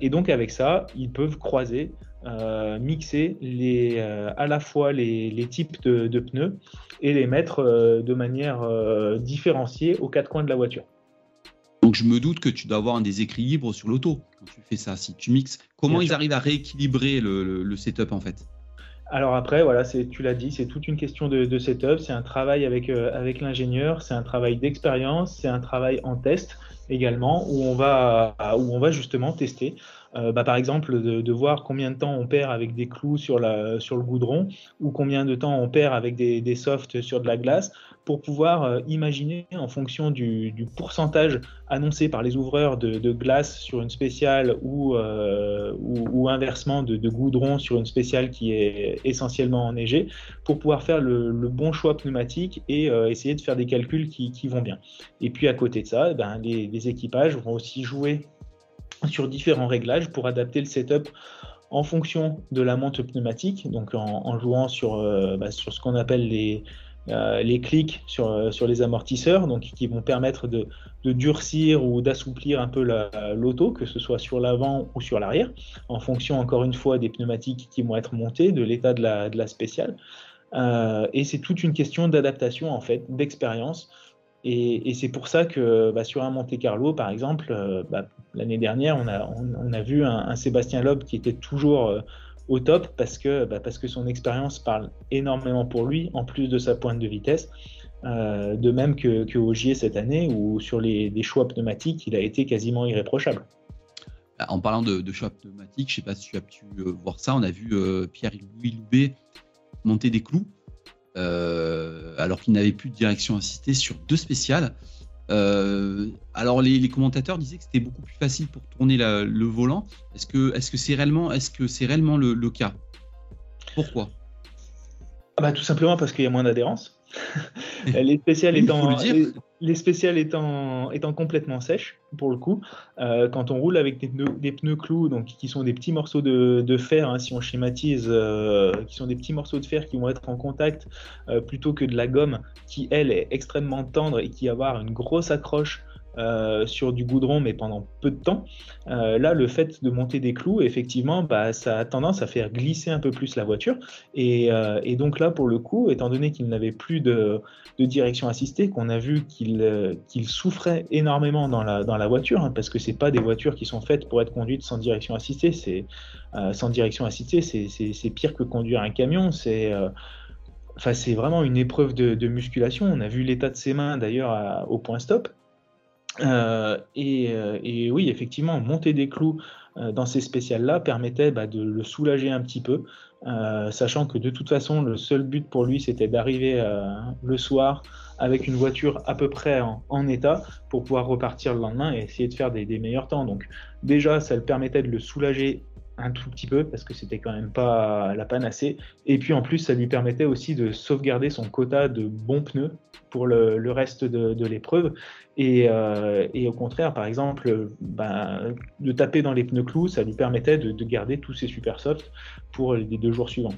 Et donc avec ça, ils peuvent croiser, mixer les, à la fois les, les types de, de, pneus et les mettre de manière différenciée aux quatre coins de la voiture. Donc je me doute que tu dois avoir un déséquilibre sur l'auto quand tu fais ça. Si tu mixes, comment ils arrivent à rééquilibrer le, setup en fait? Alors après, voilà, tu l'as dit, c'est toute une question de, setup, c'est un travail avec, euh, avec l'ingénieur, c'est un travail d'expérience, c'est un travail en test également, où on va, où on va justement tester. Euh, bah, par exemple, de, voir combien de temps on perd avec des clous sur, le goudron, ou combien de temps on perd avec des, softs sur de la glace, pour pouvoir euh, imaginer en fonction du, pourcentage annoncé par les ouvreurs de, glace sur une spéciale ou, euh, inversement de, goudron sur une spéciale qui est essentiellement enneigée, pour pouvoir faire le, bon choix pneumatique et essayer de faire des calculs qui, vont bien. Et puis à côté de ça, eh ben, les, équipages vont aussi jouer sur différents réglages pour adapter le setup en fonction de la monte pneumatique, donc en, jouant sur, bah, sur ce qu'on appelle les, euh, les clics sur, euh, sur les amortisseurs, donc qui vont permettre de, durcir ou d'assouplir un peu l'auto, que ce soit sur l'avant ou sur l'arrière, en fonction encore une fois des pneumatiques qui vont être montées, de l'état de la, de la spéciale. Euh, et c'est toute une question d'adaptation en fait, d'expérience. Et, c'est pour ça que bah, sur un Monte Carlo, par exemple, bah, l'année dernière, on a, on, a vu un, Sébastien Loeb qui était toujours au top parce que, bah, parce que son expérience parle énormément pour lui, en plus de sa pointe de vitesse. Euh, de même que, que Ogier cette année, où sur les, choix pneumatiques, il a été quasiment irréprochable. En parlant de, choix pneumatiques, je ne sais pas si tu as pu euh, voir ça, on a vu euh, Pierre-Louis Loubet monter des clous, alors qu'il n'avait plus de direction assistée sur deux spéciales. Euh, alors les, commentateurs disaient que c'était beaucoup plus facile pour tourner le volant. Est-ce que est-ce que c'est réellement est-ce que c'est réellement le, le cas? Pourquoi? Ah bah, tout simplement parce qu'il y a moins d'adhérence. les spéciales étant, les, spéciales étant, complètement sèches, pour le coup, euh, quand on roule avec des pneus, clous, donc qui sont des petits morceaux de, de fer, hein, si on schématise, euh, qui sont des petits morceaux de fer qui vont être en contact euh, plutôt que de la gomme qui, elle, est extrêmement tendre et qui va avoir une grosse accroche euh, sur du goudron, mais pendant peu de temps. Euh, là, le fait de monter des clous, effectivement, bah, ça a tendance à faire glisser un peu plus la voiture. Et, euh, donc là, pour le coup, étant donné qu'il n'avait plus de, direction assistée, qu'on a vu qu'il souffrait énormément dans la, voiture, hein, parce que c'est pas des voitures qui sont faites pour être conduites sans direction assistée. C'est sans direction assistée, c'est pire que conduire un camion. C'est Enfin, c'est vraiment une épreuve de, musculation. On a vu l'état de ses mains d'ailleurs au point stop. Euh, euh, et, oui, effectivement, monter des clous euh, dans ces spéciales-là permettait bah, de le soulager un petit peu, sachant que de toute façon, le seul but pour lui, c'était d'arriver le soir avec une voiture à peu près en, état pour pouvoir repartir le lendemain et essayer de faire des, des meilleurs temps. Donc déjà, ça le permettait de le soulager un tout petit peu parce que c'était quand même pas la panacée. Et puis en plus, ça lui permettait aussi de sauvegarder son quota de bons pneus pour le, reste de, l'épreuve. Euh, et, au contraire, par exemple, ben, de taper dans les pneus clous, ça lui permettait de, garder tous ses super softs pour les deux jours suivants.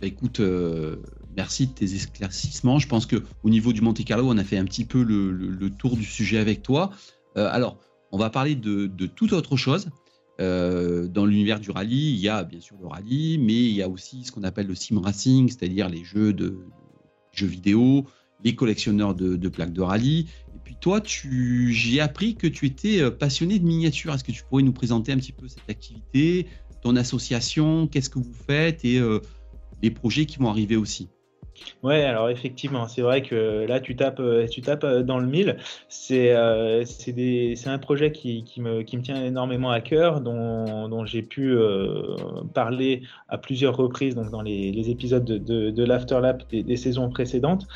Bah, écoute, euh, merci de tes éclaircissements. Je pense que au niveau du Monte Carlo, on a fait un petit peu le, tour du sujet avec toi. Euh, alors, on va parler de, de toute autre chose. Euh, dans l'univers du rallye, il y a bien sûr le rallye, mais il y a aussi ce qu'on appelle le sim racing, c'est-à-dire les jeux de jeux vidéo. les collectionneurs de, plaques de rallye. Et puis toi, j'ai appris que tu étais passionné de miniatures. Est-ce que tu pourrais nous présenter un petit peu cette activité, ton association, qu'est-ce que vous faites et les projets qui vont arriver aussi? Ouais, alors effectivement, c'est vrai que là, tu tapes, euh, tu tapes euh, dans le mille. C'est euh, un projet qui, me, qui, me, tient énormément à cœur, dont, j'ai pu euh, parler à plusieurs reprises donc dans les, épisodes de, l'Afterlap des, saisons précédentes.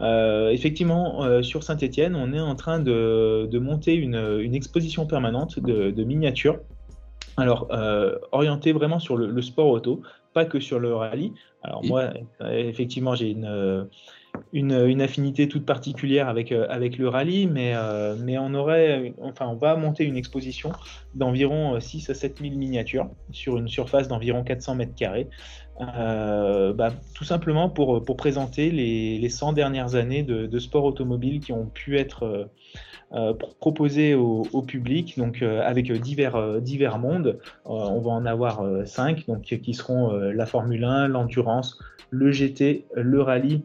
Effectivement, sur Saint-Étienne, on est en train de, de monter une, exposition permanente de, miniatures. Alors, orientée vraiment sur le sport auto, pas que sur le rallye. Alors moi, effectivement, j'ai une, une, affinité toute particulière avec, euh, avec le rallye, mais, euh, mais on aurait, enfin, on va monter une exposition d'environ 6 à 7 000 miniatures sur une surface d'environ 400 mètres carrés. Euh, bah, tout simplement pour, pour présenter les, les 100 dernières années de, de, sport automobile qui ont pu être euh, proposés au, au, public, donc euh, avec divers, divers mondes. on va en avoir 5, donc qui seront la Formule 1, l'endurance, le GT, le rallye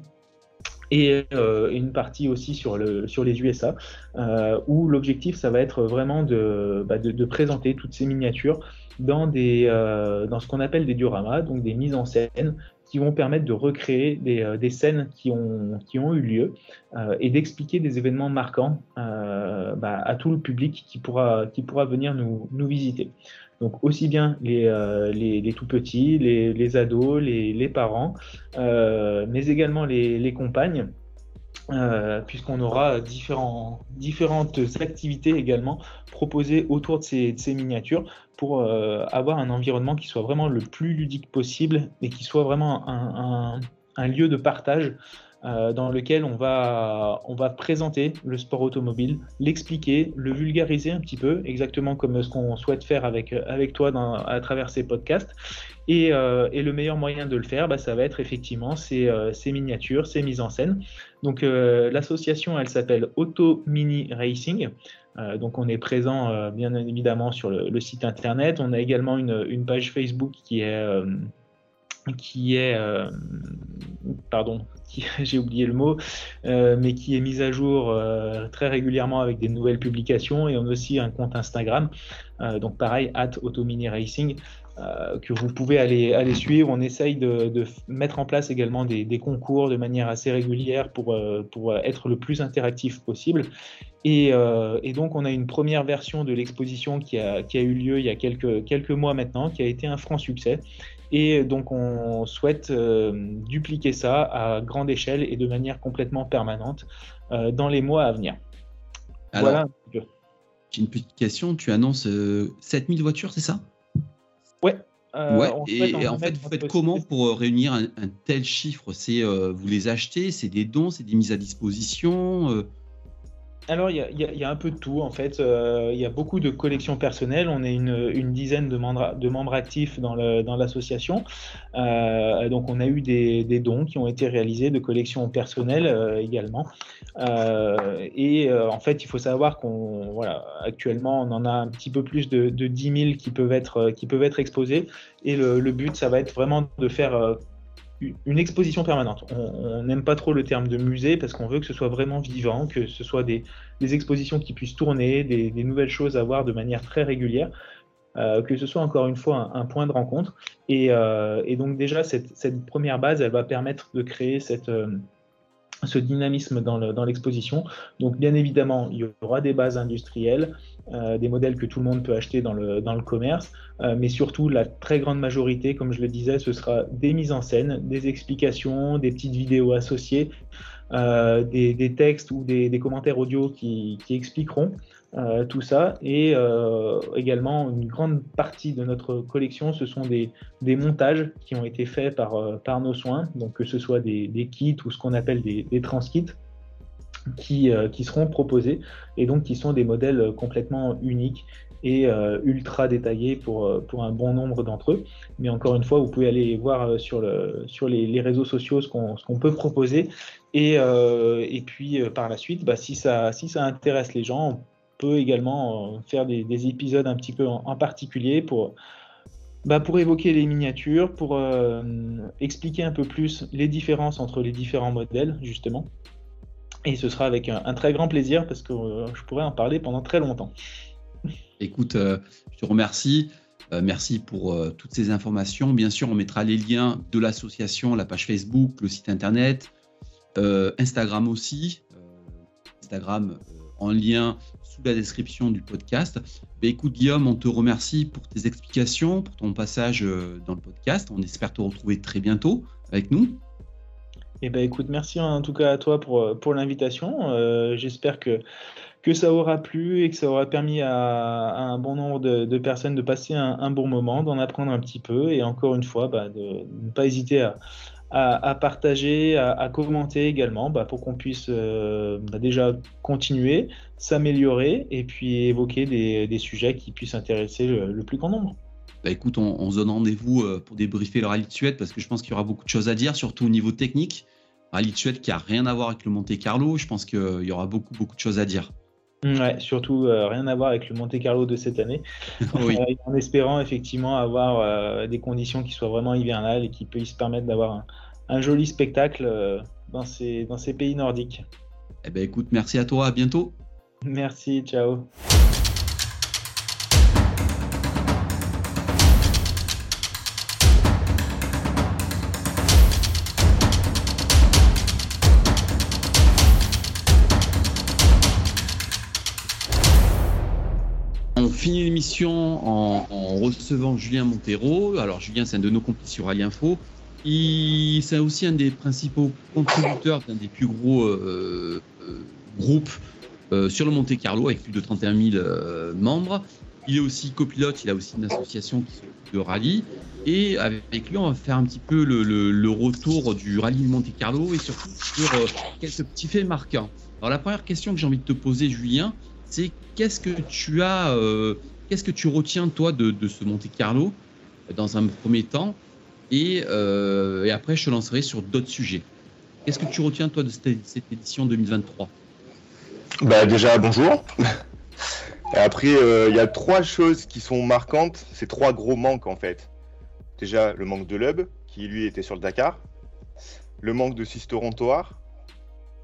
et euh, une partie aussi sur, le, sur les USA, euh, où l'objectif, ça va être vraiment de, bah, présenter toutes ces miniatures dans, des, euh, dans ce qu'on appelle des dioramas, donc des mises en scène qui vont permettre de recréer des, euh, des scènes qui ont, qui ont eu lieu euh, et d'expliquer des événements marquants euh, bah, à tout le public qui pourra, qui pourra venir nous, nous visiter. Donc aussi bien les, les, les tout petits, les, les ados, les, parents, mais également les compagnes. Euh, puisqu'on aura différentes activités également proposées autour de ces, miniatures pour euh, avoir un environnement qui soit vraiment le plus ludique possible et qui soit vraiment un lieu de partage euh, dans lequel on va, on va présenter le sport automobile, l'expliquer, le vulgariser un petit peu, exactement comme ce qu'on souhaite faire avec, avec toi à travers ces podcasts. Et, euh, et, le meilleur moyen de le faire, bah, ça va être effectivement ces, euh, ces miniatures, ces mises en scène. Donc l'association, elle s'appelle Auto Mini Racing. Donc on est présent bien évidemment sur le, le, site internet. On a également une, une page Facebook qui est qui est, euh, pardon, j'ai oublié le mot, euh, mais qui est mise à jour euh, très régulièrement avec des nouvelles publications et on a aussi un compte Instagram, donc pareil, at Automini Racing, que vous pouvez aller, aller suivre. On essaye de, de mettre en place également des, des, concours de manière assez régulière pour, pour être le plus interactif possible. Et, et, donc on a une première version de l'exposition qui a, qui a eu lieu il y a quelques, quelques mois maintenant, qui a été un franc succès et donc, on souhaite euh, dupliquer ça à grande échelle et de manière complètement permanente euh, dans les mois à venir. Alors, voilà. J'ai une petite question. Tu annonces euh, 7000 voitures, c'est ça? Ouais. Euh, ouais. Et, et en fait, vous faites comment pour réunir un, un tel chiffre? C'est vous les achetez C'est des dons C'est des mises à disposition alors, il y, a, un peu de tout, en fait. Euh, il y a beaucoup de collections personnelles. On est une, dizaine de membres, actifs dans l'association. Euh, donc, on a eu des, dons qui ont été réalisés de collections personnelles euh, également. Et en fait, il faut savoir qu'on, actuellement, on en a un petit peu plus de, de 10 000 qui peuvent être, exposés. Et le but, ça va être vraiment de faire une exposition permanente. On n'aime pas trop le terme de musée parce qu'on veut que ce soit vraiment vivant, que ce soit des, des expositions qui puissent tourner, des, nouvelles choses à voir de manière très régulière, euh, que ce soit encore une fois un, point de rencontre. Et, euh, et donc déjà, cette, cette, première base, elle va permettre de créer cette, euh, ce dynamisme dans l'exposition. Le, Donc bien évidemment, il y aura des bases industrielles, euh, des modèles que tout le monde peut acheter dans le, commerce, euh, mais surtout la très grande majorité, comme je le disais, ce sera des mises en scène, des explications, des petites vidéos associées, euh, des, textes ou des, commentaires audio qui expliqueront euh, tout ça. Et euh, également, une grande partie de notre collection, ce sont des, des montages qui ont été faits par, euh, par nos soins, donc que ce soit des, des kits ou ce qu'on appelle des, des transkits. Qui, qui, seront proposés et donc qui sont des modèles complètement uniques et ultra détaillés pour, pour un bon nombre d'entre eux. Mais encore une fois, vous pouvez aller voir sur, le, sur les, réseaux sociaux ce qu'on qu'on peut proposer. Et, et puis par la suite, bah, si, ça, si ça intéresse les gens, peut également euh, faire des, des, épisodes un petit peu en, particulier pour, bah, pour évoquer les miniatures, pour euh, expliquer un peu plus les différences entre les différents modèles, justement. Et ce sera avec un, très grand plaisir parce que je pourrais en parler pendant très longtemps. Écoute, je te remercie. merci pour toutes ces informations. Bien sûr, on mettra les liens de l'association, la page Facebook, le site internet, Instagram aussi. Instagram en lien sous la description du podcast. Écoute Guillaume, on te remercie pour tes explications, pour ton passage euh, dans le podcast. On espère te retrouver très bientôt avec nous. Eh ben, écoute, merci en tout cas à toi pour, euh, pour l'invitation. Euh, j'espère que, que ça aura plu et que ça aura permis à, un bon nombre de, personnes de passer un, bon moment, d'en apprendre un petit peu et encore une fois, bah, de ne pas hésiter à, à, partager, à, commenter également bah, pour qu'on puisse euh, bah, déjà continuer, s'améliorer et puis évoquer des, sujets qui puissent intéresser le, plus grand nombre. Bah écoute, on, se donne rendez-vous euh, pour débriefer le rallye de Suède parce que je pense qu'il y aura beaucoup de choses à dire, surtout au niveau technique. Rallye de Suède qui a rien à voir avec le Monte Carlo, je pense qu'il y aura beaucoup, beaucoup de choses à dire. Ouais, surtout euh, rien à voir avec le Monte Carlo de cette année. en espérant effectivement avoir des conditions qui soient vraiment hivernales et qui puissent permettre d'avoir un, un joli spectacle euh, dans ces, dans ces pays nordiques. Eh ben écoute, merci à toi, à bientôt. Merci, ciao. On finit l'émission en, en, recevant Julien Montero. Alors Julien, c'est un de nos complices sur Info. C'est aussi un des principaux contributeurs d'un des plus gros euh, euh, groupes euh, sur le Monte Carlo avec plus de 31 000 membres. Il est aussi copilote, il a aussi une association de rallye. Et avec lui, on va faire un petit peu le, retour du rallye de Monte Carlo et surtout sur quelques petits faits marquants. Alors la première question que j'ai envie de te poser, Julien, c'est qu'est-ce que tu as, qu'est-ce que tu retiens toi de, de ce Monte Carlo dans un premier temps? Euh, et, après, je te lancerai sur d'autres sujets. Qu'est-ce que tu retiens, toi, de cette, édition 2023 bah, Déjà, bonjour. Et après, euh, il y a trois choses qui sont marquantes. C'est trois gros manques, en fait. Déjà, le manque de Lub, qui lui était sur le Dakar. Le manque de Sisterontoir,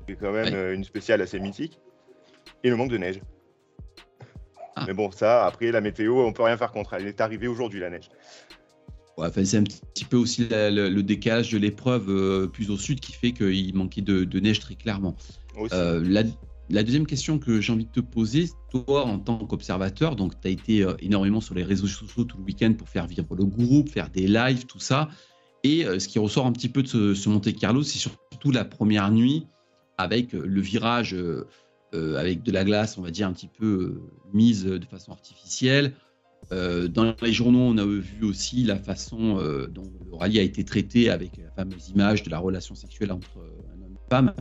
qui est quand même euh, une spéciale assez mythique. Et le manque de neige. Ah. Mais bon, ça, après, la météo, on peut rien faire contre. Elle est arrivée aujourd'hui, la neige c'est un petit peu aussi le, décalage de l'épreuve euh, plus au sud qui fait qu'il manquait de, neige très clairement. Euh, la, deuxième question que j'ai envie de te poser, toi en tant qu'observateur, donc tu as été euh, énormément sur les réseaux sociaux tout le week-end pour faire vivre le groupe, faire des lives, tout ça. Et ce qui ressort un petit peu de ce, ce Monte Carlo, c'est surtout la première nuit avec le virage avec de la glace, on va dire un petit peu mise de façon artificielle. Euh, dans les journaux, on a vu aussi la façon euh, dont le rallye a été traité avec la fameuse image de la relation sexuelle entre euh, un homme et une femme.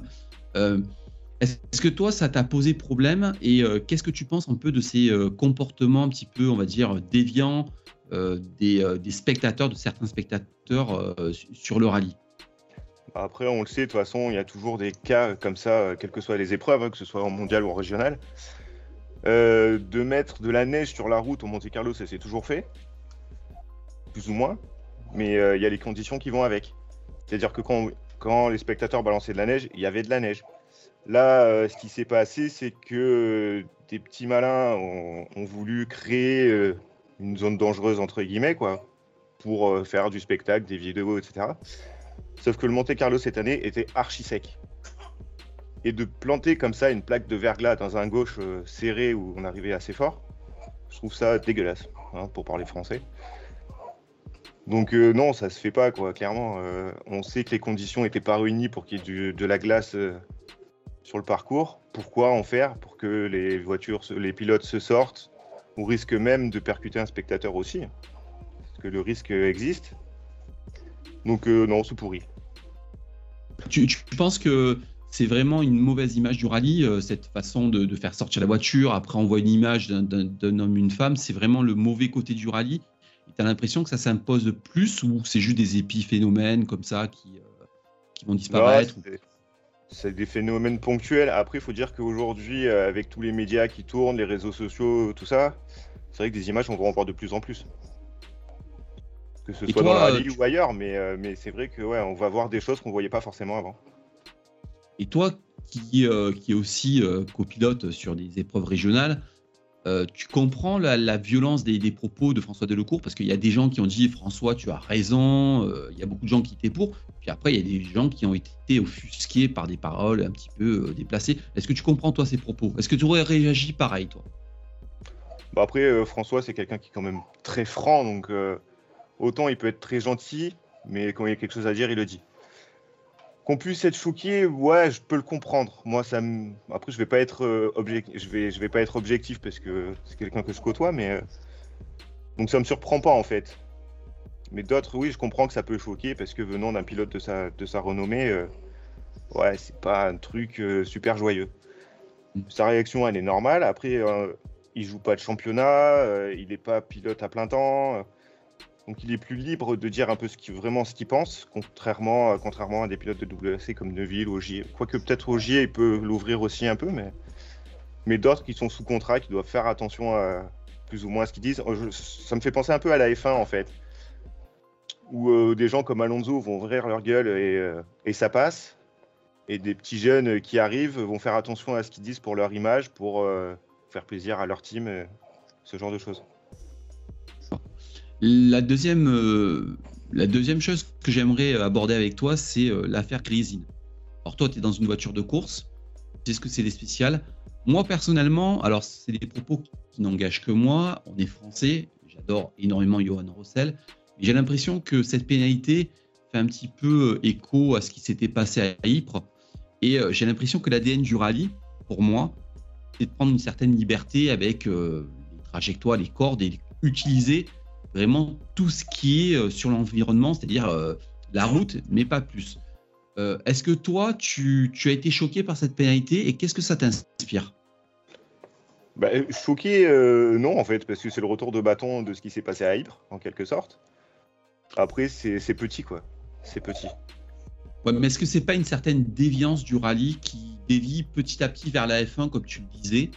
Est-ce que toi, ça t'a posé problème et qu'est-ce que tu penses un peu de ces comportements un petit peu, on va dire, déviants des, spectateurs, de certains spectateurs sur le rallye? Après, on le sait, de toute façon, il y a toujours des cas comme ça, quelles que soient les épreuves, hein, que ce soit en mondial ou en régional. Euh, de mettre de la neige sur la route au Monte Carlo, ça s'est toujours fait, plus ou moins, mais euh, il y a les conditions qui vont avec. C'est-à-dire que quand, les spectateurs balançaient de la neige, il y avait de la neige. Là, euh, ce qui s'est passé, c'est que des petits malins ont, voulu créer une zone dangereuse, entre guillemets, quoi, pour faire du spectacle, des vidéos, etc. Sauf que le Monte Carlo cette année était archi sec et de planter comme ça une plaque de verglas dans un gauche euh, serré où on arrivait assez fort, je trouve ça dégueulasse, hein, pour parler français. Donc euh, non, ça se fait pas, quoi, clairement. Euh, on sait que les conditions n'étaient pas réunies pour qu'il y ait de la glace sur le parcours. Pourquoi en faire Pour que les voitures, les pilotes se sortent, au risque même de percuter un spectateur aussi? Parce que le risque existe. Donc non, c'est pourri. Tu, tu penses que c'est vraiment une mauvaise image du rallye, euh, cette façon de, faire sortir la voiture. Après, on voit une image d'un homme, une femme. C'est vraiment le mauvais côté du rallye. Tu as l'impression que ça s'impose plus ou c'est juste des épiphénomènes comme ça qui, euh, qui vont disparaître C'est des phénomènes ponctuels. Après, il faut dire qu'aujourd'hui, euh, avec tous les médias qui tournent, les réseaux sociaux, tout ça, c'est vrai que des images, on va en voir de plus en plus. Que ce soit dans le rallye ou ailleurs, mais, mais c'est vrai que ouais, on va voir des choses qu'on ne voyait pas forcément avant. Et toi, qui, qui est aussi copilote sur des épreuves régionales, tu comprends la, violence des, propos de François Delecourt parce qu'il y a des gens qui ont dit François, tu as raison. il y a beaucoup de gens qui étaient pour. Puis après, il y a des gens qui ont été offusqués par des paroles un petit peu déplacées. Est-ce que tu comprends toi ces propos? Est-ce que tu aurais réagi pareil toi? Bah Après, François, c'est quelqu'un qui est quand même très franc, donc autant il peut être très gentil, mais quand il y a quelque chose à dire, il le dit. Qu'on puisse être choqué, ouais, je peux le comprendre. Moi, ça après, je vais pas être euh, objectif, je vais, pas être objectif parce que c'est quelqu'un que je côtoie, mais euh, donc ça me surprend pas en fait. Mais d'autres, oui, je comprends que ça peut choquer parce que venant d'un pilote de sa, renommée, euh, ouais, c'est pas un truc super joyeux. Sa réaction, elle est normale. Après, il joue pas de championnat, il n'est pas pilote à plein temps. Donc il est plus libre de dire un peu ce vraiment ce qu'il pense, contrairement, à des pilotes de WRC comme Neville ou Ogier. Quoique peut-être Ogier il peut l'ouvrir aussi un peu, mais, d'autres qui sont sous contrat, qui doivent faire attention plus ou moins à ce qu'ils disent. ça me fait penser un peu à la F1 en fait, où euh, des gens comme Alonso vont ouvrir leur gueule et, euh, et, ça passe, et des petits jeunes qui arrivent vont faire attention à ce qu'ils disent pour leur image, pour euh, faire plaisir à leur team, ce genre de choses. La deuxième, euh, la deuxième chose que j'aimerais aborder avec toi, c'est euh, l'affaire Grisine. Alors toi, tu es dans une voiture de course, sais ce que c'est les spéciales. Moi, personnellement, alors c'est des propos qui n'engagent que moi, on est français, j'adore énormément Johan Rossel, j'ai l'impression que cette pénalité fait un petit peu euh, écho à ce qui s'était passé à Ypres, et j'ai l'impression que l'ADN du rallye, pour moi, c'est de prendre une certaine liberté avec les trajectoires, les cordes et utiliser vraiment tout ce qui est euh, sur l'environnement, c'est-à-dire euh, la route, mais pas plus. Euh, est-ce que toi, tu, as été choqué par cette pénalité et qu'est-ce que ça t'inspire? Bah, Choqué, non, en fait, parce que c'est le retour de bâton de ce qui s'est passé à Ypres, en quelque sorte. Après, c'est petit, quoi. C'est petit. mais est-ce que c'est pas une certaine déviance du rallye qui dévie petit à petit vers la F1, comme tu le disais?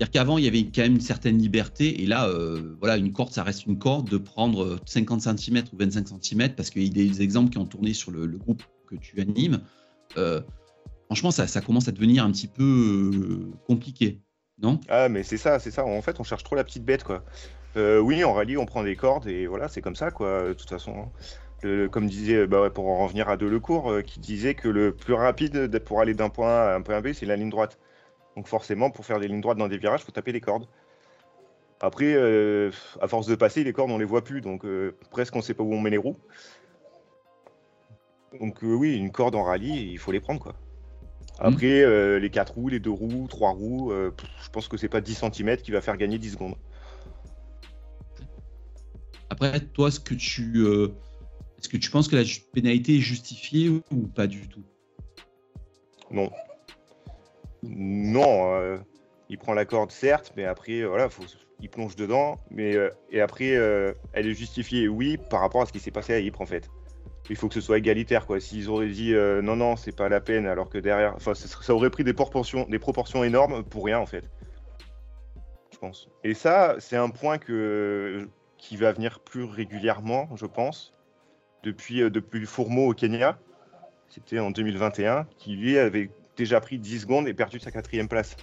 C'est-à-dire qu'avant, il y avait quand même une certaine liberté, et là, euh, voilà, une corde, ça reste une corde, de prendre 50 cm ou 25 cm, parce qu'il y a des exemples qui ont tourné sur le, groupe que tu animes. Euh, franchement, ça, commence à devenir un petit peu euh, compliqué, non? Ah, mais c'est ça, c'est ça. En fait, on cherche trop la petite bête, quoi. oui, en rallye, on prend des cordes, et voilà, c'est comme ça, quoi, de toute façon. Hein. comme disait, bah pour en revenir à Delecourt, qui disait que le plus rapide pour aller d'un point A à un point B, c'est la ligne droite. Donc forcément, pour faire des lignes droites dans des virages, il faut taper les cordes. Après, euh, à force de passer, les cordes, on les voit plus, donc euh, presque on sait pas où on met les roues. Donc euh, oui, une corde en rallye, il faut les prendre quoi. Mhm. Après, les 4 roues, les 2 roues, 3 roues, je pense que c'est pas 10 cm qui va faire gagner 10 secondes. Après, toi, ce que tu, est-ce que tu penses que la pénalité est justifiée ou pas du tout? Non, non, euh, il prend la corde, certes, mais après, voilà, il plonge dedans. Mais, euh, et après, euh, elle est justifiée, oui, par rapport à ce qui s'est passé à Ypres, en fait. Il faut que ce soit égalitaire, quoi. S'ils auraient dit non, non, c'est pas la peine, alors que derrière, enfin, ça, aurait pris des proportions, des proportions énormes pour rien, en fait. Je pense. Et ça, c'est un point que, qui va venir plus régulièrement, je pense, depuis, depuis Fourmeau au Kenya. C'était en 2021, qui lui avait déjà pris 10 secondes et perdu sa quatrième place.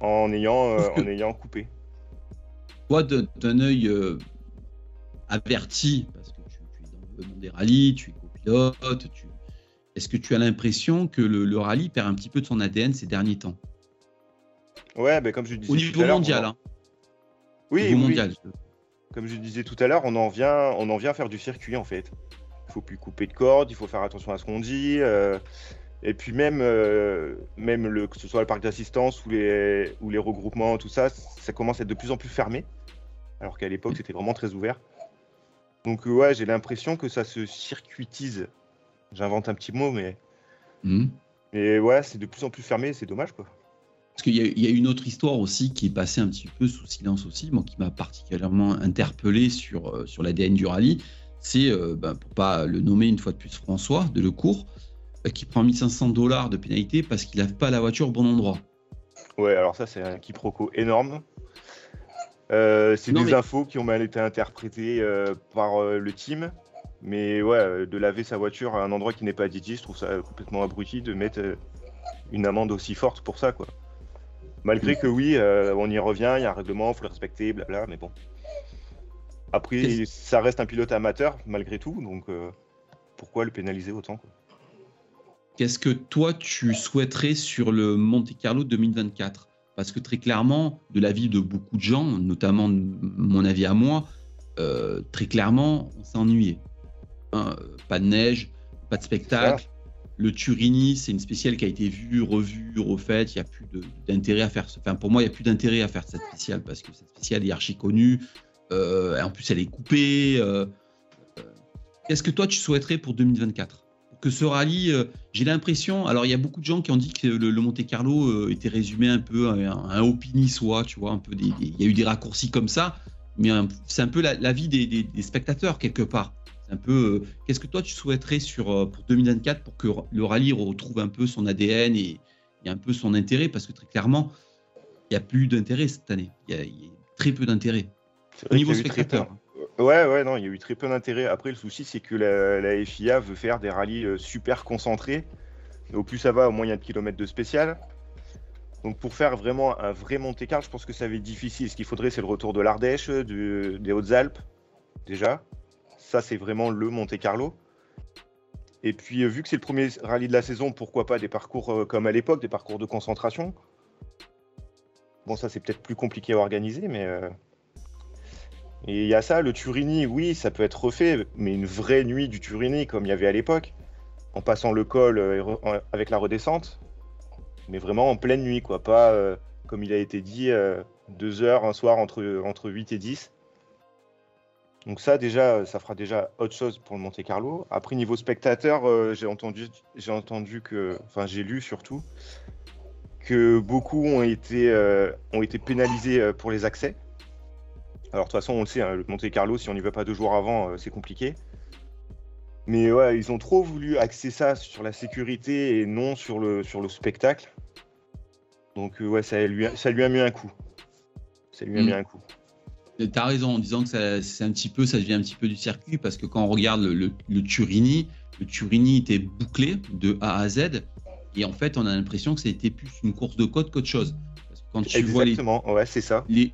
En ayant, euh, en ayant coupé. Toi, d'un œil euh, averti, parce que tu, es dans le monde des rallyes, tu es copilote, tu... est-ce que tu as l'impression que le, rallye perd un petit peu de son ADN ces derniers temps? Ouais, ben comme je disais. Au niveau mondial, hein. Oui, mondial. Comme je disais tout à l'heure, on en vient, on en vient faire du circuit en fait. Il faut plus couper de cordes, il faut faire attention à ce qu'on dit. Euh, et puis même, euh, même le, que ce soit le parc d'assistance ou les, ou les regroupements, tout ça, ça commence à être de plus en plus fermé. Alors qu'à l'époque, c'était vraiment très ouvert. Donc euh, ouais, j'ai l'impression que ça se circuitise. J'invente un petit mot, mais... Mmh. Mais ouais, c'est de plus en plus fermé, c'est dommage quoi. Parce qu'il y, a une autre histoire aussi qui est passée un petit peu sous silence aussi, moi, qui m'a particulièrement interpellé sur, euh, sur l'ADN du rallye. C'est, ben, pour pas le nommer une fois de plus, François de Lecourt, euh, qui prend 1500 dollars de pénalité parce qu'il lave pas la voiture au bon endroit. Ouais, alors ça, c'est un quiproquo énorme. Euh, c'est des infos qui ont mal été interprétées euh, par le team. Mais ouais, de laver sa voiture à un endroit qui n'est pas dédié, je trouve ça complètement abruti de mettre une amende aussi forte pour ça, quoi. Malgré que oui, on y revient, il y a un règlement, il faut le respecter, blabla, mais bon. Après, ça reste un pilote amateur, malgré tout, donc pourquoi le pénaliser autant quoi? Qu'est-ce que toi tu souhaiterais sur le Monte Carlo 2024 Parce que très clairement, de l'avis de beaucoup de gens, notamment mon avis à moi, euh, très clairement, on s'est ennuyé. Hein, pas de neige, pas de spectacle. Le Turini, c'est une spéciale qui a été vue, revue, refaite. Il n'y a plus d'intérêt à faire. Enfin, pour moi, il n'y a plus d'intérêt à faire cette spéciale parce que cette spéciale est archi connue. Euh, en plus, elle est coupée. Euh, Qu'est-ce que toi tu souhaiterais pour 2024 que ce rallye, euh, j'ai l'impression, alors il y a beaucoup de gens qui ont dit que le, Monte Carlo euh, était résumé un peu à un, un soit, tu vois, un peu il y a eu des raccourcis comme ça, mais c'est un peu la, vie des, spectateurs quelque part. C'est un peu, euh, qu'est-ce que toi tu souhaiterais sur pour 2024 pour que le rallye retrouve un peu son ADN et, un peu son intérêt, parce que très clairement, il n'y a plus d'intérêt cette année. Il y, a, très peu d'intérêt au niveau spectateur. Ouais, ouais, non, il y a eu très peu d'intérêt. Après, le souci, c'est que la, FIA veut faire des rallyes euh, super concentrés. au plus ça va, au moins il y a de kilomètres de spécial. Donc pour faire vraiment un vrai Monte-Carlo, je pense que ça va être difficile. Ce qu'il faudrait, c'est le retour de l'Ardèche, des Hautes-Alpes, déjà. Ça, c'est vraiment le Monte-Carlo. Et puis, euh, vu que c'est le premier rallye de la saison, pourquoi pas des parcours euh, comme à l'époque, des parcours de concentration. Bon, ça, c'est peut-être plus compliqué à organiser, mais et il y a ça, le Turini, oui, ça peut être refait, mais une vraie nuit du Turini comme il y avait à l'époque, en passant le col euh, avec la redescente, mais vraiment en pleine nuit, quoi, pas euh, comme il a été dit, euh, deux heures un soir entre, entre 8 et 10. Donc ça déjà, ça fera déjà autre chose pour le Monte Carlo. Après niveau spectateur, j'ai entendu, j'ai entendu que, enfin j'ai lu surtout que beaucoup ont été, ont été pénalisés pour les accès. Alors de toute façon, on le sait, hein, le Monte Carlo, si on n'y va pas deux jours avant, euh, c'est compliqué. Mais ouais, ils ont trop voulu axer ça sur la sécurité et non sur le, sur le spectacle. Donc euh, ouais, ça lui, a, ça lui a mis un coup. Ça lui a mis mm. un coup. T'as raison en disant que c'est un petit peu, ça devient un petit peu du circuit parce que quand on regarde le, le, Turini, le Turini était bouclé de A à Z et en fait on a l'impression que ça a été plus une course de côte qu'autre chose. quand tu Exactement, vois ouais, c'est ça les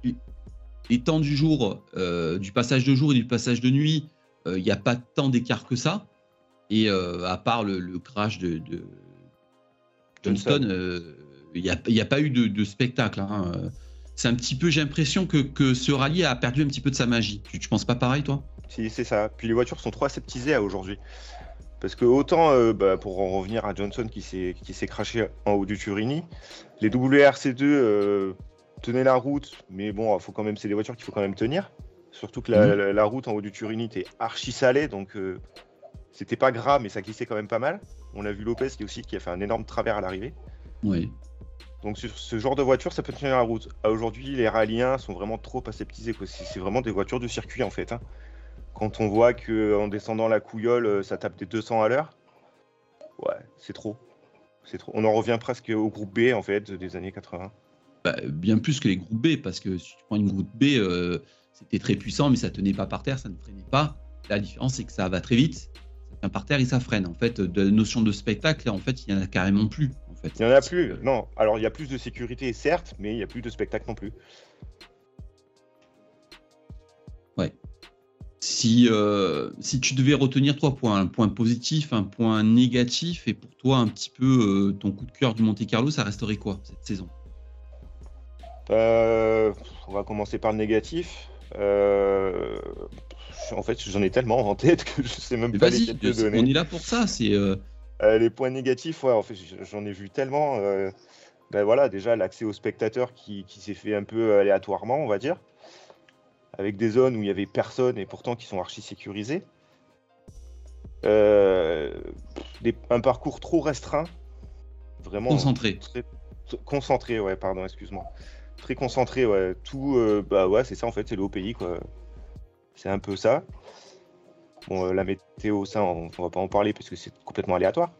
temps du jour, euh, du passage de jour et du passage de nuit, il euh, n'y a pas tant d'écart que ça. Et euh, à part le, crash de, Johnston, il n'y a, pas eu de, spectacle. Hein. C'est un petit peu, j'ai l'impression que, ce rallye a perdu un petit peu de sa magie. Tu, ne penses pas pareil, toi? Si, c'est ça. Puis les voitures sont trop aseptisées aujourd'hui. Parce que autant, bah, pour en revenir à Johnson qui s'est craché en haut du Turini, les WRC2 tenait la route, mais bon, faut quand même, c'est des voitures qu'il faut quand même tenir. Surtout que la, mhm. route en haut du Turini était archi salée, donc euh, c'était pas grave, mais ça glissait quand même pas mal. On a vu Lopez qui aussi qui a fait un énorme travers à l'arrivée. Oui. Donc sur ce genre de voiture, ça peut tenir la route. Aujourd'hui, les rallyens sont vraiment trop aseptisés. C'est vraiment des voitures de circuit en fait. Hein. Quand on voit que en descendant la couillole, euh, ça tape des 200 à l'heure, ouais, c'est trop. C'est trop. On en revient presque au groupe B en fait des années 80. Bah, bien plus que les groupes B, parce que si tu prends une groupe B, euh, c'était très puissant, mais ça tenait pas par terre, ça ne freinait pas. La différence, c'est que ça va très vite, ça tient par terre et ça freine. En fait, de la notion de spectacle, en fait, il y en a carrément plus. En fait. Il n'y en a plus. Non, alors il y a plus de sécurité, certes, mais il n'y a plus de spectacle non plus. Ouais. Si, euh, si tu devais retenir trois points, un point positif, un point négatif, et pour toi un petit peu euh, ton coup de cœur du Monte Carlo, ça resterait quoi cette saison? Euh, on va commencer par le négatif. Euh, en fait, j'en ai tellement en tête que je sais même pas lesquels te donner. On est là pour ça. C'est euh, les points négatifs. Ouais, en fait, j'en ai vu tellement. ben voilà, déjà l'accès aux spectateurs qui, s'est fait un peu aléatoirement, on va dire, avec des zones où il y avait personne et pourtant qui sont archi sécurisées. un parcours trop restreint, vraiment concentré. concentré, ouais, pardon, excuse-moi très concentré, ouais. Tout, euh, bah ouais, c'est ça en fait, c'est le haut pays, quoi. C'est un peu ça. Bon, euh, la météo, ça, on, va pas en parler parce que c'est complètement aléatoire.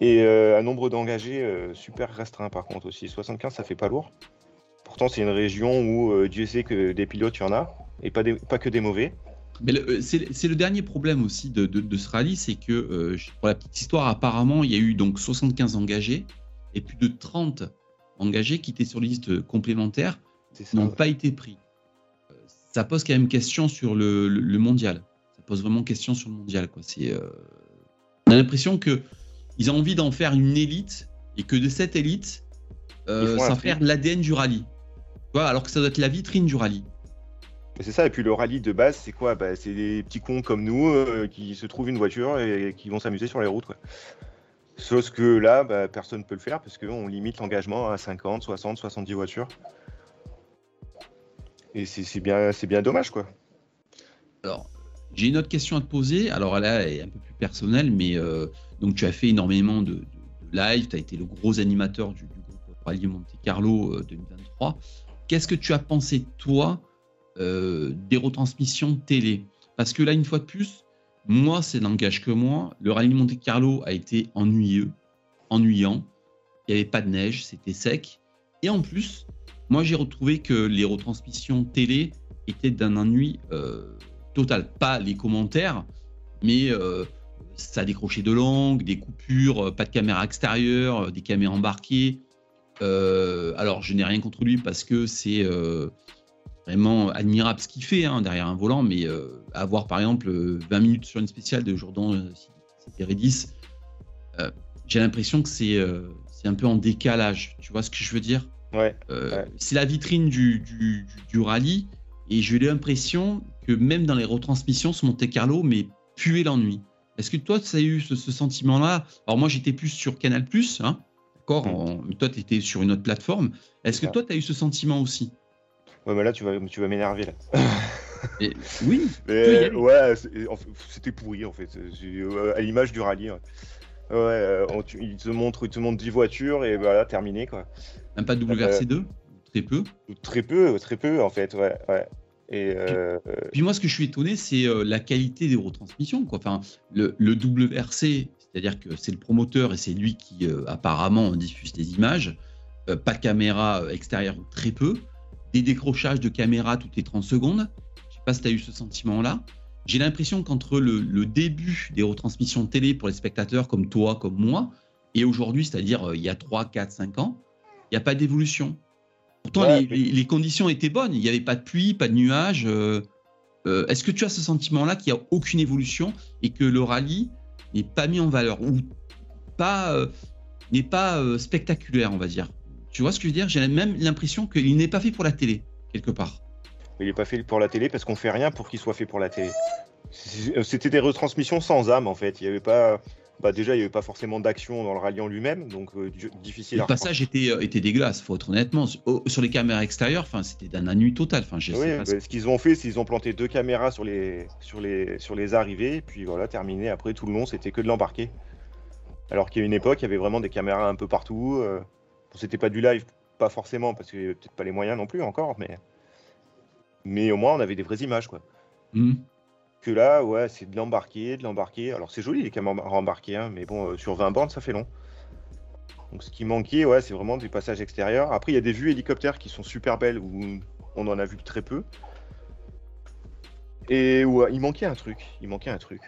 Et euh, un nombre d'engagés super restreint par contre aussi. 75, ça fait pas lourd. Pourtant, c'est une région où Dieu sait que des pilotes, il y en a, et pas, pas que des mauvais. Mais c'est le dernier problème aussi de, ce rallye, c'est que, pour la petite histoire, apparemment, il y a eu donc 75 engagés et plus de 30 engagés qui étaient sur liste complémentaire n'ont pas été pris. Euh, ça pose quand même question sur le, le, mondial. Ça pose vraiment question sur le mondial. Quoi. on a l'impression qu'ils ont envie d'en faire une élite et que de cette élite, ça faire l'ADN du rallye. alors que ça doit être la vitrine du rallye. C'est ça, et puis le rallye de base, c'est quoi? Bah, C'est des petits cons comme nous euh, qui se trouvent une voiture et qui vont s'amuser sur les routes. Quoi. Sauf que là, bah, personne ne peut le faire parce qu'on limite l'engagement à 50, 60, 70 voitures. Et c'est bien, bien dommage, quoi. Alors, j'ai une autre question à te poser. Alors, elle est un peu plus personnelle, mais euh, donc tu as fait énormément de, live, tu as été le gros animateur du, groupe Rallye Monte Carlo 2023. Euh, Qu'est-ce que tu as pensé, toi, euh, des retransmissions télé? Parce que là, une fois de plus, moi, c'est langage que moi. Le rallye Monte Carlo a été ennuyeux, ennuyant. Il n'y avait pas de neige, c'était sec. Et en plus, moi, j'ai retrouvé que les retransmissions télé étaient d'un ennui euh, total. Pas les commentaires, mais euh, ça décrochait de langue, des coupures, pas de caméra extérieure, des caméras embarquées. alors, je n'ai rien contre lui parce que c'est vraiment admirable ce qu'il fait hein, derrière un volant, mais euh, avoir par exemple 20 minutes sur une spéciale de Jordan Redis, euh, j'ai l'impression que c'est euh, un peu en décalage. Tu vois ce que je veux dire? Ouais, C'est la vitrine du, du, du, rallye, et j'ai l'impression que même dans les retransmissions sur Monte Carlo, mais puer l'ennui. Est-ce que toi, tu as eu ce, sentiment-là? Alors moi, j'étais plus sur Canal+, hein, d'accord mm. Toi, tu étais sur une autre plateforme. Est-ce que toi, tu as eu ce sentiment aussi? Ouais, mais là, tu vas, tu vas m'énerver, là. oui. ouais, c'était pourri, en fait. Euh, à l'image du rallye. Ouais, euh, il te montre, il te montre 10 voitures et voilà, terminé, quoi. Même pas de WRC2 euh, Très peu Très peu, très peu, en fait, ouais. ouais. Et puis, moi, ce que je suis étonné, c'est la qualité des retransmissions. Quoi. Enfin, le, le WRC, c'est-à-dire que c'est le promoteur et c'est lui qui apparemment diffuse des images. pas de caméra extérieure, très peu des décrochages de caméra toutes les 30 secondes. Je sais pas si tu as eu ce sentiment-là. J'ai l'impression qu'entre le, début des retransmissions télé pour les spectateurs comme toi, comme moi, et aujourd'hui, c'est-à-dire euh, il y a 3, 4, 5 ans, il n'y a pas d'évolution. Pourtant, les, conditions étaient bonnes. Il n'y avait pas de pluie, pas de nuages. Euh, euh, est-ce que tu as ce sentiment-là qu'il n'y a aucune évolution et que le rallye n'est pas mis en valeur ou pas n'est pas spectaculaire, on va dire? Tu vois ce que je veux dire? J'ai même l'impression qu'il n'est pas fait pour la télé, quelque part. Il n'est pas fait pour la télé parce qu'on fait rien pour qu'il soit fait pour la télé. C'était des retransmissions sans âme, en fait. Il y avait pas. Bah déjà, il n'y avait pas forcément d'action dans le rallye en lui-même, donc euh, difficile. Le passage était, euh, était dégueulasse, faut être honnêtement. sur les caméras extérieures, c'était d'un ennui total. Enfin, oui, bah, ce qu'ils ont fait, c'est qu'ils ont planté deux caméras sur les, sur les, sur les arrivées, et puis voilà, terminé. Après, tout le long, c'était que de l'embarquer. Alors qu'il y a une époque, il y avait vraiment des caméras un peu partout. Euh, c'était pas du live, pas forcément, parce qu'il n'y avait peut-être pas les moyens non plus encore, mais. Mais au moins, on avait des vraies images, quoi. Hmm. Que là, ouais, c'est de l'embarquer, de l'embarquer. Alors, c'est joli les caméras embarquées, hein, mais bon, euh, sur 20 bandes, ça fait long. Donc, ce qui manquait, ouais, c'est vraiment des passages extérieurs. Après, il y a des vues hélicoptères qui sont super belles, où on en a vu très peu. Et où il manquait un truc. Il manquait un truc.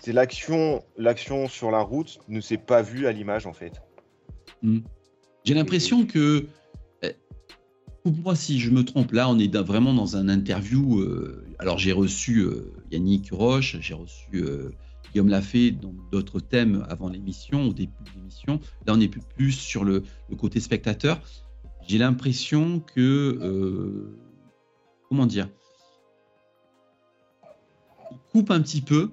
C'est l'action, l'action sur la route ne s'est pas vue à l'image, en fait. Hmm. J'ai l'impression que, eh, moi si je me trompe, là on est vraiment dans un interview. Euh, alors j'ai reçu euh, Yannick Roche, j'ai reçu euh, Guillaume Lafay dans d'autres thèmes avant l'émission, au début de l'émission. Là on est plus, sur le, côté spectateur. J'ai l'impression que, comment dire, il coupe un petit peu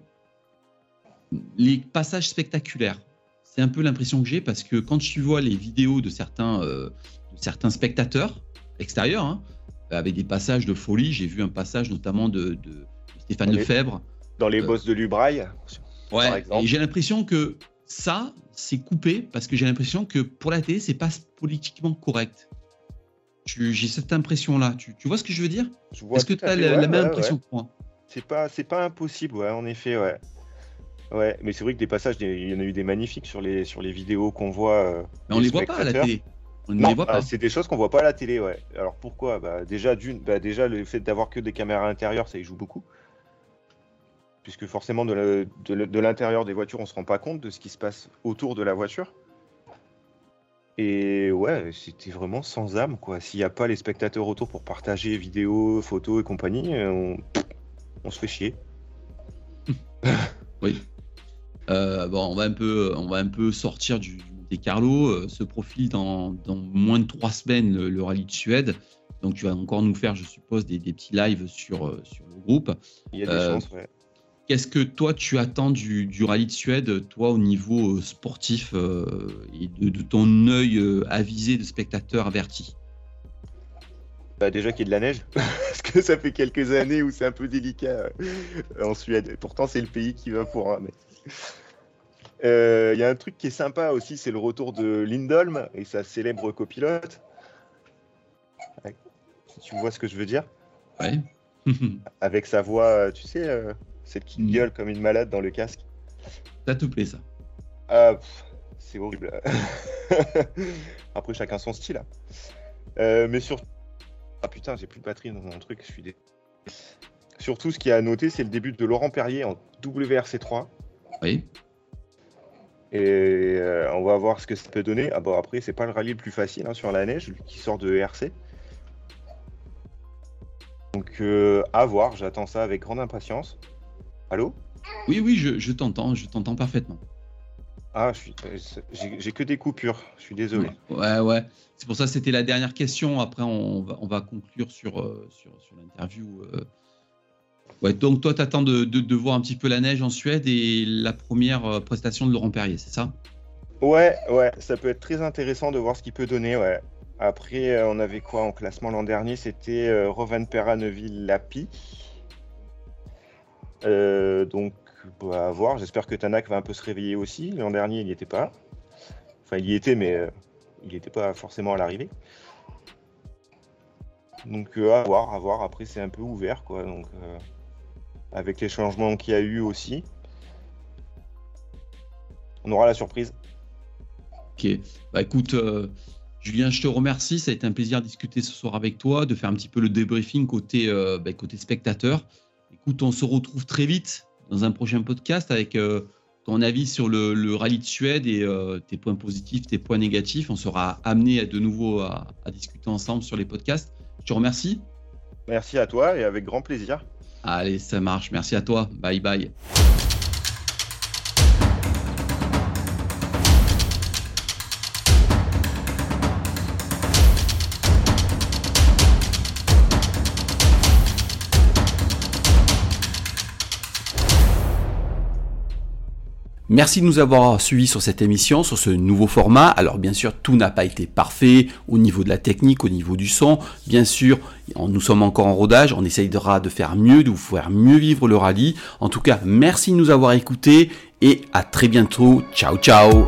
les passages spectaculaires. C'est un peu l'impression que j'ai parce que quand tu vois les vidéos de certains, euh, certains spectateurs extérieurs, hein, avec des passages de folie, j'ai vu un passage notamment de, Stéphane Lefebvre. Dans les euh, boss de Lubraille Ouais, et j'ai l'impression que ça, c'est coupé parce que j'ai l'impression que pour la télé, c'est pas politiquement correct. J'ai cette impression-là. Tu, vois ce que je veux dire? Est-ce que tu as la, même impression que moi? C'est pas, pas impossible, ouais, en effet, ouais. Ouais, mais c'est vrai que des passages, il y en a eu des magnifiques sur les, sur les vidéos qu'on voit. Euh, mais on les voit pas à la télé. On ne les voit bah, pas. c'est des choses qu'on voit pas à la télé, ouais. Alors pourquoi? Bah, déjà, d'une, bah, déjà, le fait d'avoir que des caméras intérieures, ça y joue beaucoup. Puisque forcément, de l'intérieur des voitures, on se rend pas compte de ce qui se passe autour de la voiture. Et ouais, c'était vraiment sans âme, quoi. S'il n'y a pas les spectateurs autour pour partager vidéos, photos et compagnie, euh, on, on se fait chier. Oui. Euh, bon, on va un peu, on va un peu sortir du, du Monte Carlo. Euh, se profile dans, dans moins de trois semaines le, le rallye de Suède. Donc, tu vas encore nous faire, je suppose, des, des petits lives sur, euh, sur le groupe. Il y a des Euh, chances, ouais. Qu'est-ce que toi, tu attends du, du rallye de Suède, toi, au niveau euh, sportif et de, de ton œil avisé de spectateur averti Bah, déjà qu'il y ait de la neige, parce que ça fait quelques années où c'est un peu délicat en Suède. Et pourtant, c'est le pays qui va pour un. Mais- Euh, Il y a un truc qui est sympa aussi, c'est le retour de Lindholm et sa célèbre copilote. Si tu vois ce que je veux dire, Ouais. avec sa voix, tu sais, euh, celle qui Mm. gueule comme une malade dans le casque. ça te plaît, ça Ah, c'est horrible. Après, chacun son style. hein. Euh, mais sur. Ah putain, j'ai plus de batterie dans mon truc, je suis dé... Surtout, ce qui a à noter, c'est le début de Laurent Perrier en WRC3. Oui. Et euh, on va voir ce que ça peut donner. Ah bon, après, c'est pas le rallye le plus facile hein, sur la neige, lui qui sort de ERC. Donc, euh, à voir, j'attends ça avec grande impatience. Allô? Oui, oui, je, t'entends, je t'entends parfaitement. Ah, j'ai que des coupures, je suis désolé. Ouais, ouais. C'est pour ça que c'était la dernière question. Après, on va, on va conclure sur, euh, sur, sur l'interview. Ouais, donc toi, tu attends de, de, voir un petit peu la neige en Suède et la première euh, prestation de Laurent Perrier, c'est ça? Ouais, ouais, ça peut être très intéressant de voir ce qu'il peut donner. Après, euh, on avait quoi en classement l'an dernier? C'était euh, Rovanperä, Neuville, Lapi. Euh, donc, bah, à voir. J'espère que Tanak va un peu se réveiller aussi. L'an dernier, il n'y était pas. Enfin, il y était, mais euh, il n'était pas forcément à l'arrivée. Donc, à voir, à voir. Après, c'est un peu ouvert, quoi. Avec les changements qu'il y a eu aussi, on aura la surprise. Ok. Bah écoute, euh, Julien, je te remercie. Ça a été un plaisir de discuter ce soir avec toi, de faire un petit peu le débriefing côté, euh, bah, côté spectateur. Écoute, on se retrouve très vite dans un prochain podcast avec euh, ton avis sur le, le rallye de Suède et tes points positifs, tes points négatifs. On sera amené à, de nouveau à, à discuter ensemble sur les podcasts. Je te remercie. Merci à toi et avec grand plaisir. Allez, ça marche. Merci à toi. Bye bye. Merci de nous avoir suivis sur cette émission, sur ce nouveau format. Alors bien sûr, tout n'a pas été parfait au niveau de la technique, au niveau du son. Bien sûr, nous sommes encore en rodage, on essayera de faire mieux, de vous faire mieux vivre le rallye. En tout cas, merci de nous avoir écoutés et à très bientôt. Ciao ciao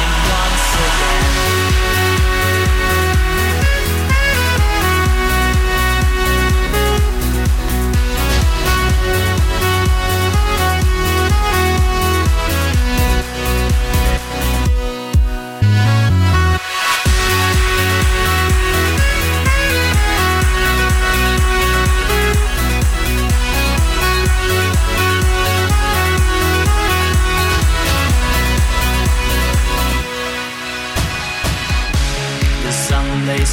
so bad.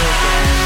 again.